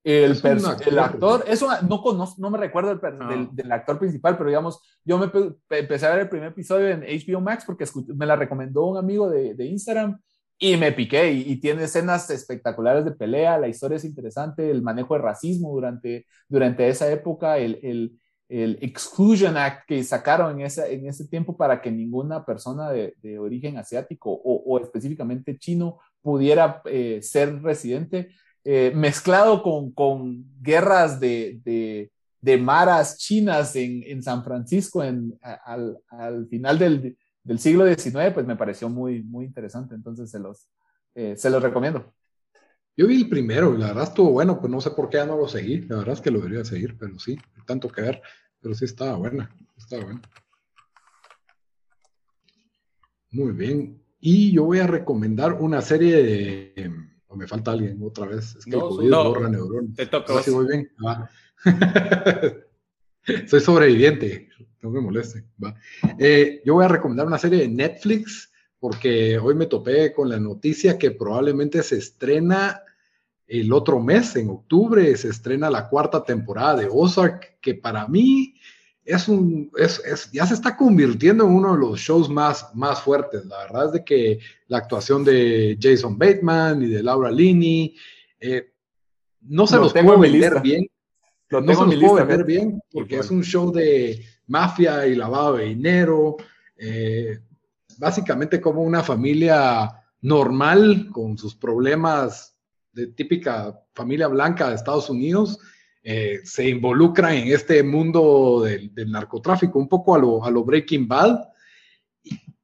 El, el actor, eso no, conozco, no me recuerdo el, ah. del, del, actor principal, pero digamos, yo me empecé a ver el primer episodio en HBO Max porque me la recomendó un amigo de, de Instagram y me piqué y, tiene escenas espectaculares de pelea, la historia es interesante, el manejo de racismo durante, durante esa época, el, el, el Exclusion Act que sacaron en, esa, en ese tiempo para que ninguna persona de, origen asiático o, o, específicamente chino pudiera eh, ser residente, eh, mezclado con, con guerras de, de, de, maras chinas en, en San Francisco en, al, al final del del siglo XIX, pues me pareció muy, muy interesante. Entonces se los, eh, se los recomiendo. Yo vi el primero, la verdad estuvo bueno, pues no sé por qué ya no lo seguí. La verdad es que lo debería seguir, pero sí, tanto que ver. Pero sí estaba buena, estaba buena. Muy bien. Y yo voy a recomendar una serie de. O me falta alguien otra vez. Es que no, borra neuronas. Te toca. Sí, muy bien. Ah. Soy sobreviviente, no me moleste. Eh, yo voy a recomendar una serie de Netflix porque hoy me topé con la noticia que probablemente se estrena el otro mes, en octubre, se estrena la cuarta temporada de Ozark, que para mí es un, es, es, ya se está convirtiendo en uno de los shows más, más fuertes. La verdad es de que la actuación de Jason Bateman y de Laura Linney, eh, no se los puedo vender bien. Lo tengo no se puedo ver bien porque es un show de mafia y lavado de dinero. Eh, básicamente como una familia normal con sus problemas de típica familia blanca de Estados Unidos eh, se involucra en este mundo del, narcotráfico, un poco a lo, a lo Breaking Bad,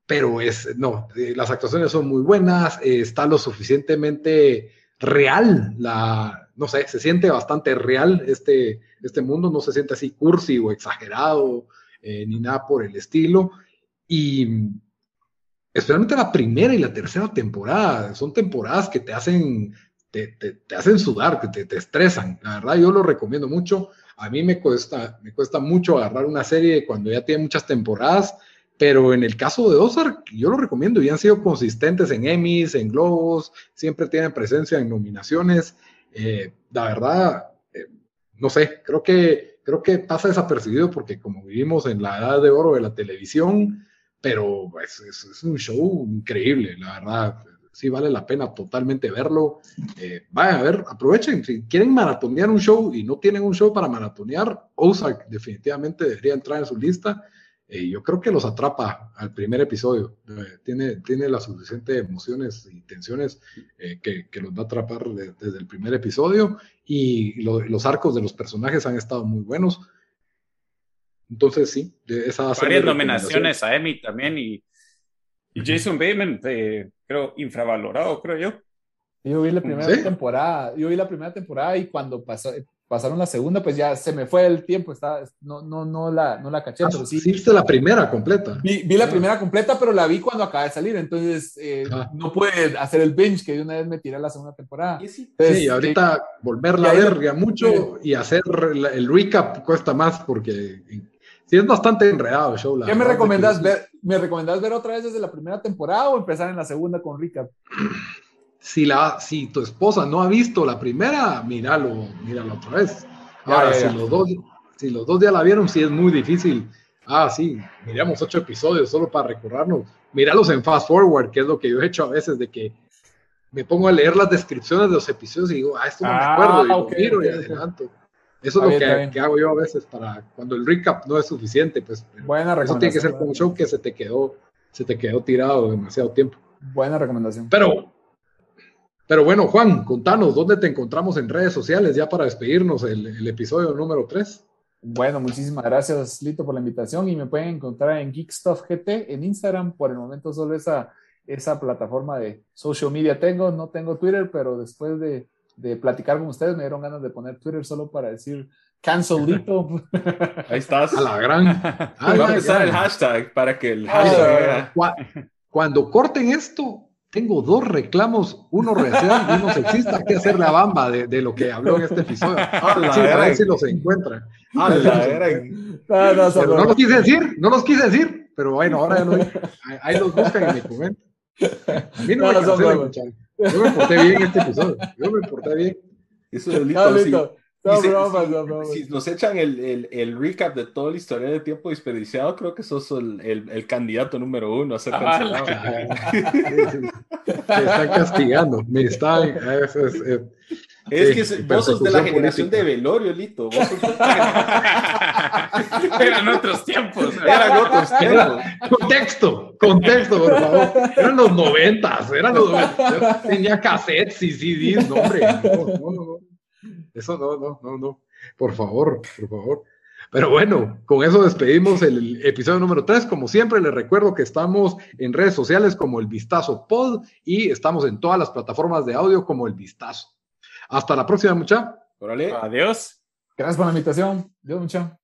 pero es, no, eh, las actuaciones son muy buenas, está lo suficientemente real la, no sé, se siente bastante real este, este mundo, no se siente así cursi o exagerado, eh, ni nada por el estilo. y especialmente la primera y la tercera temporada, son temporadas que te hacen, te, te, hacen sudar, que te, te, estresan. La verdad, yo lo recomiendo mucho. A mí me cuesta, me cuesta mucho agarrar una serie cuando ya tiene muchas temporadas, pero en el caso de Ozark, yo lo recomiendo y han sido consistentes en Emmys, en Globos, siempre tienen presencia en nominaciones. Eh, la verdad, eh, no sé, creo que, creo que pasa desapercibido porque como vivimos en la edad de oro de la televisión, pero pues, es, un show increíble, la verdad. Sí vale la pena totalmente verlo. Eh, vayan a ver, aprovechen. Si quieren maratonear un show y no tienen un show para maratonear, Ozark definitivamente debería entrar en su lista. Eh, yo creo que los atrapa al primer episodio. Eh, tiene, tiene las suficientes emociones y tensiones eh, que, que, los va a atrapar desde el primer episodio. Y los arcos de los personajes han estado muy buenos. Entonces, sí, de esa Varias nominaciones a Emmy también y, y Jason Bateman, eh, creo, infravalorado, creo yo. Yo vi la primera temporada, yo vi la primera temporada y cuando pasó, pasaron la segunda, pues ya se me fue el tiempo, está, no, no, no, la, no la caché, ah, pero sí. Viste la primera completa. Vi, la primera completa, pero la vi cuando acaba de salir, entonces eh, ah. no pude hacer el binge que de una vez me tiré la segunda temporada. sí, ahorita volverla a ver ya mucho y hacer el recap cuesta más porque sí es bastante enredado el show. ¿Qué me recomendás ver? ¿Me recomendás ver otra vez desde la primera temporada o empezar en la segunda con recap? Si, la, si tu esposa no ha visto la primera, míralo, míralo otra vez. Ahora, Si, los dos, si los dos ya la vieron, sí es muy difícil. Ah, sí, miramos ocho episodios solo para recordarnos. Míralos en fast forward, que es lo que yo he hecho a veces, de que me pongo a leer las descripciones de los episodios y digo, ah, esto no me ah, acuerdo, y lo miro y adelanto. Eso es lo que, que, hago yo a veces para cuando el recap no es suficiente, pues. Buena eso tiene que ser como un show que se te quedó, se te quedó tirado demasiado tiempo. Buena recomendación. Pero pero bueno, Juan, contanos, ¿dónde te encontramos en redes sociales ya para despedirnos el, episodio número 3? Bueno, muchísimas gracias, Lito, por la invitación y me pueden encontrar en Geekstuff GT en Instagram. Por el momento solo esa, esa plataforma de social media tengo, no tengo Twitter, pero después de, de platicar con ustedes me dieron ganas de poner Twitter solo para decir cancel Lito. Ahí estás. A la gran. Ah, Va a empezar el hashtag para que el hashtag... Cuando corten esto, tengo dos reclamos, uno racial y uno sexista, que hacer la bamba de, de, lo que habló en este episodio. sí, a ver si los encuentran. no, los quise decir, no los quise decir, pero bueno, ahora ya lo Ahí los buscan y me comentan. A mí no, me no, Yo me porté bien en este episodio. Yo me porté bien. Eso es lindo. No, si, nos echan el, el, el, recap de toda la historia de tiempo desperdiciado, creo que sos el, el, el candidato número uno a ser cancelado. me están castigando, me están. Es, es, es, que vos sos de la generación de velorio, Lito. Eran otros tiempos. Eran otros tiempos. Contexto, contexto, por favor. Eran los noventas, eran los noventas. Tenía cassettes y CDs, no, hombre. No, no, no. Eso no, no, no, no. Por favor, por favor. Pero bueno, con eso despedimos el episodio número 3. Como siempre, les recuerdo que estamos en redes sociales como El Vistazo Pod y estamos en todas las plataformas de audio como El Vistazo. Hasta la próxima, mucha. Adiós. Gracias por la invitación. Adiós, mucha.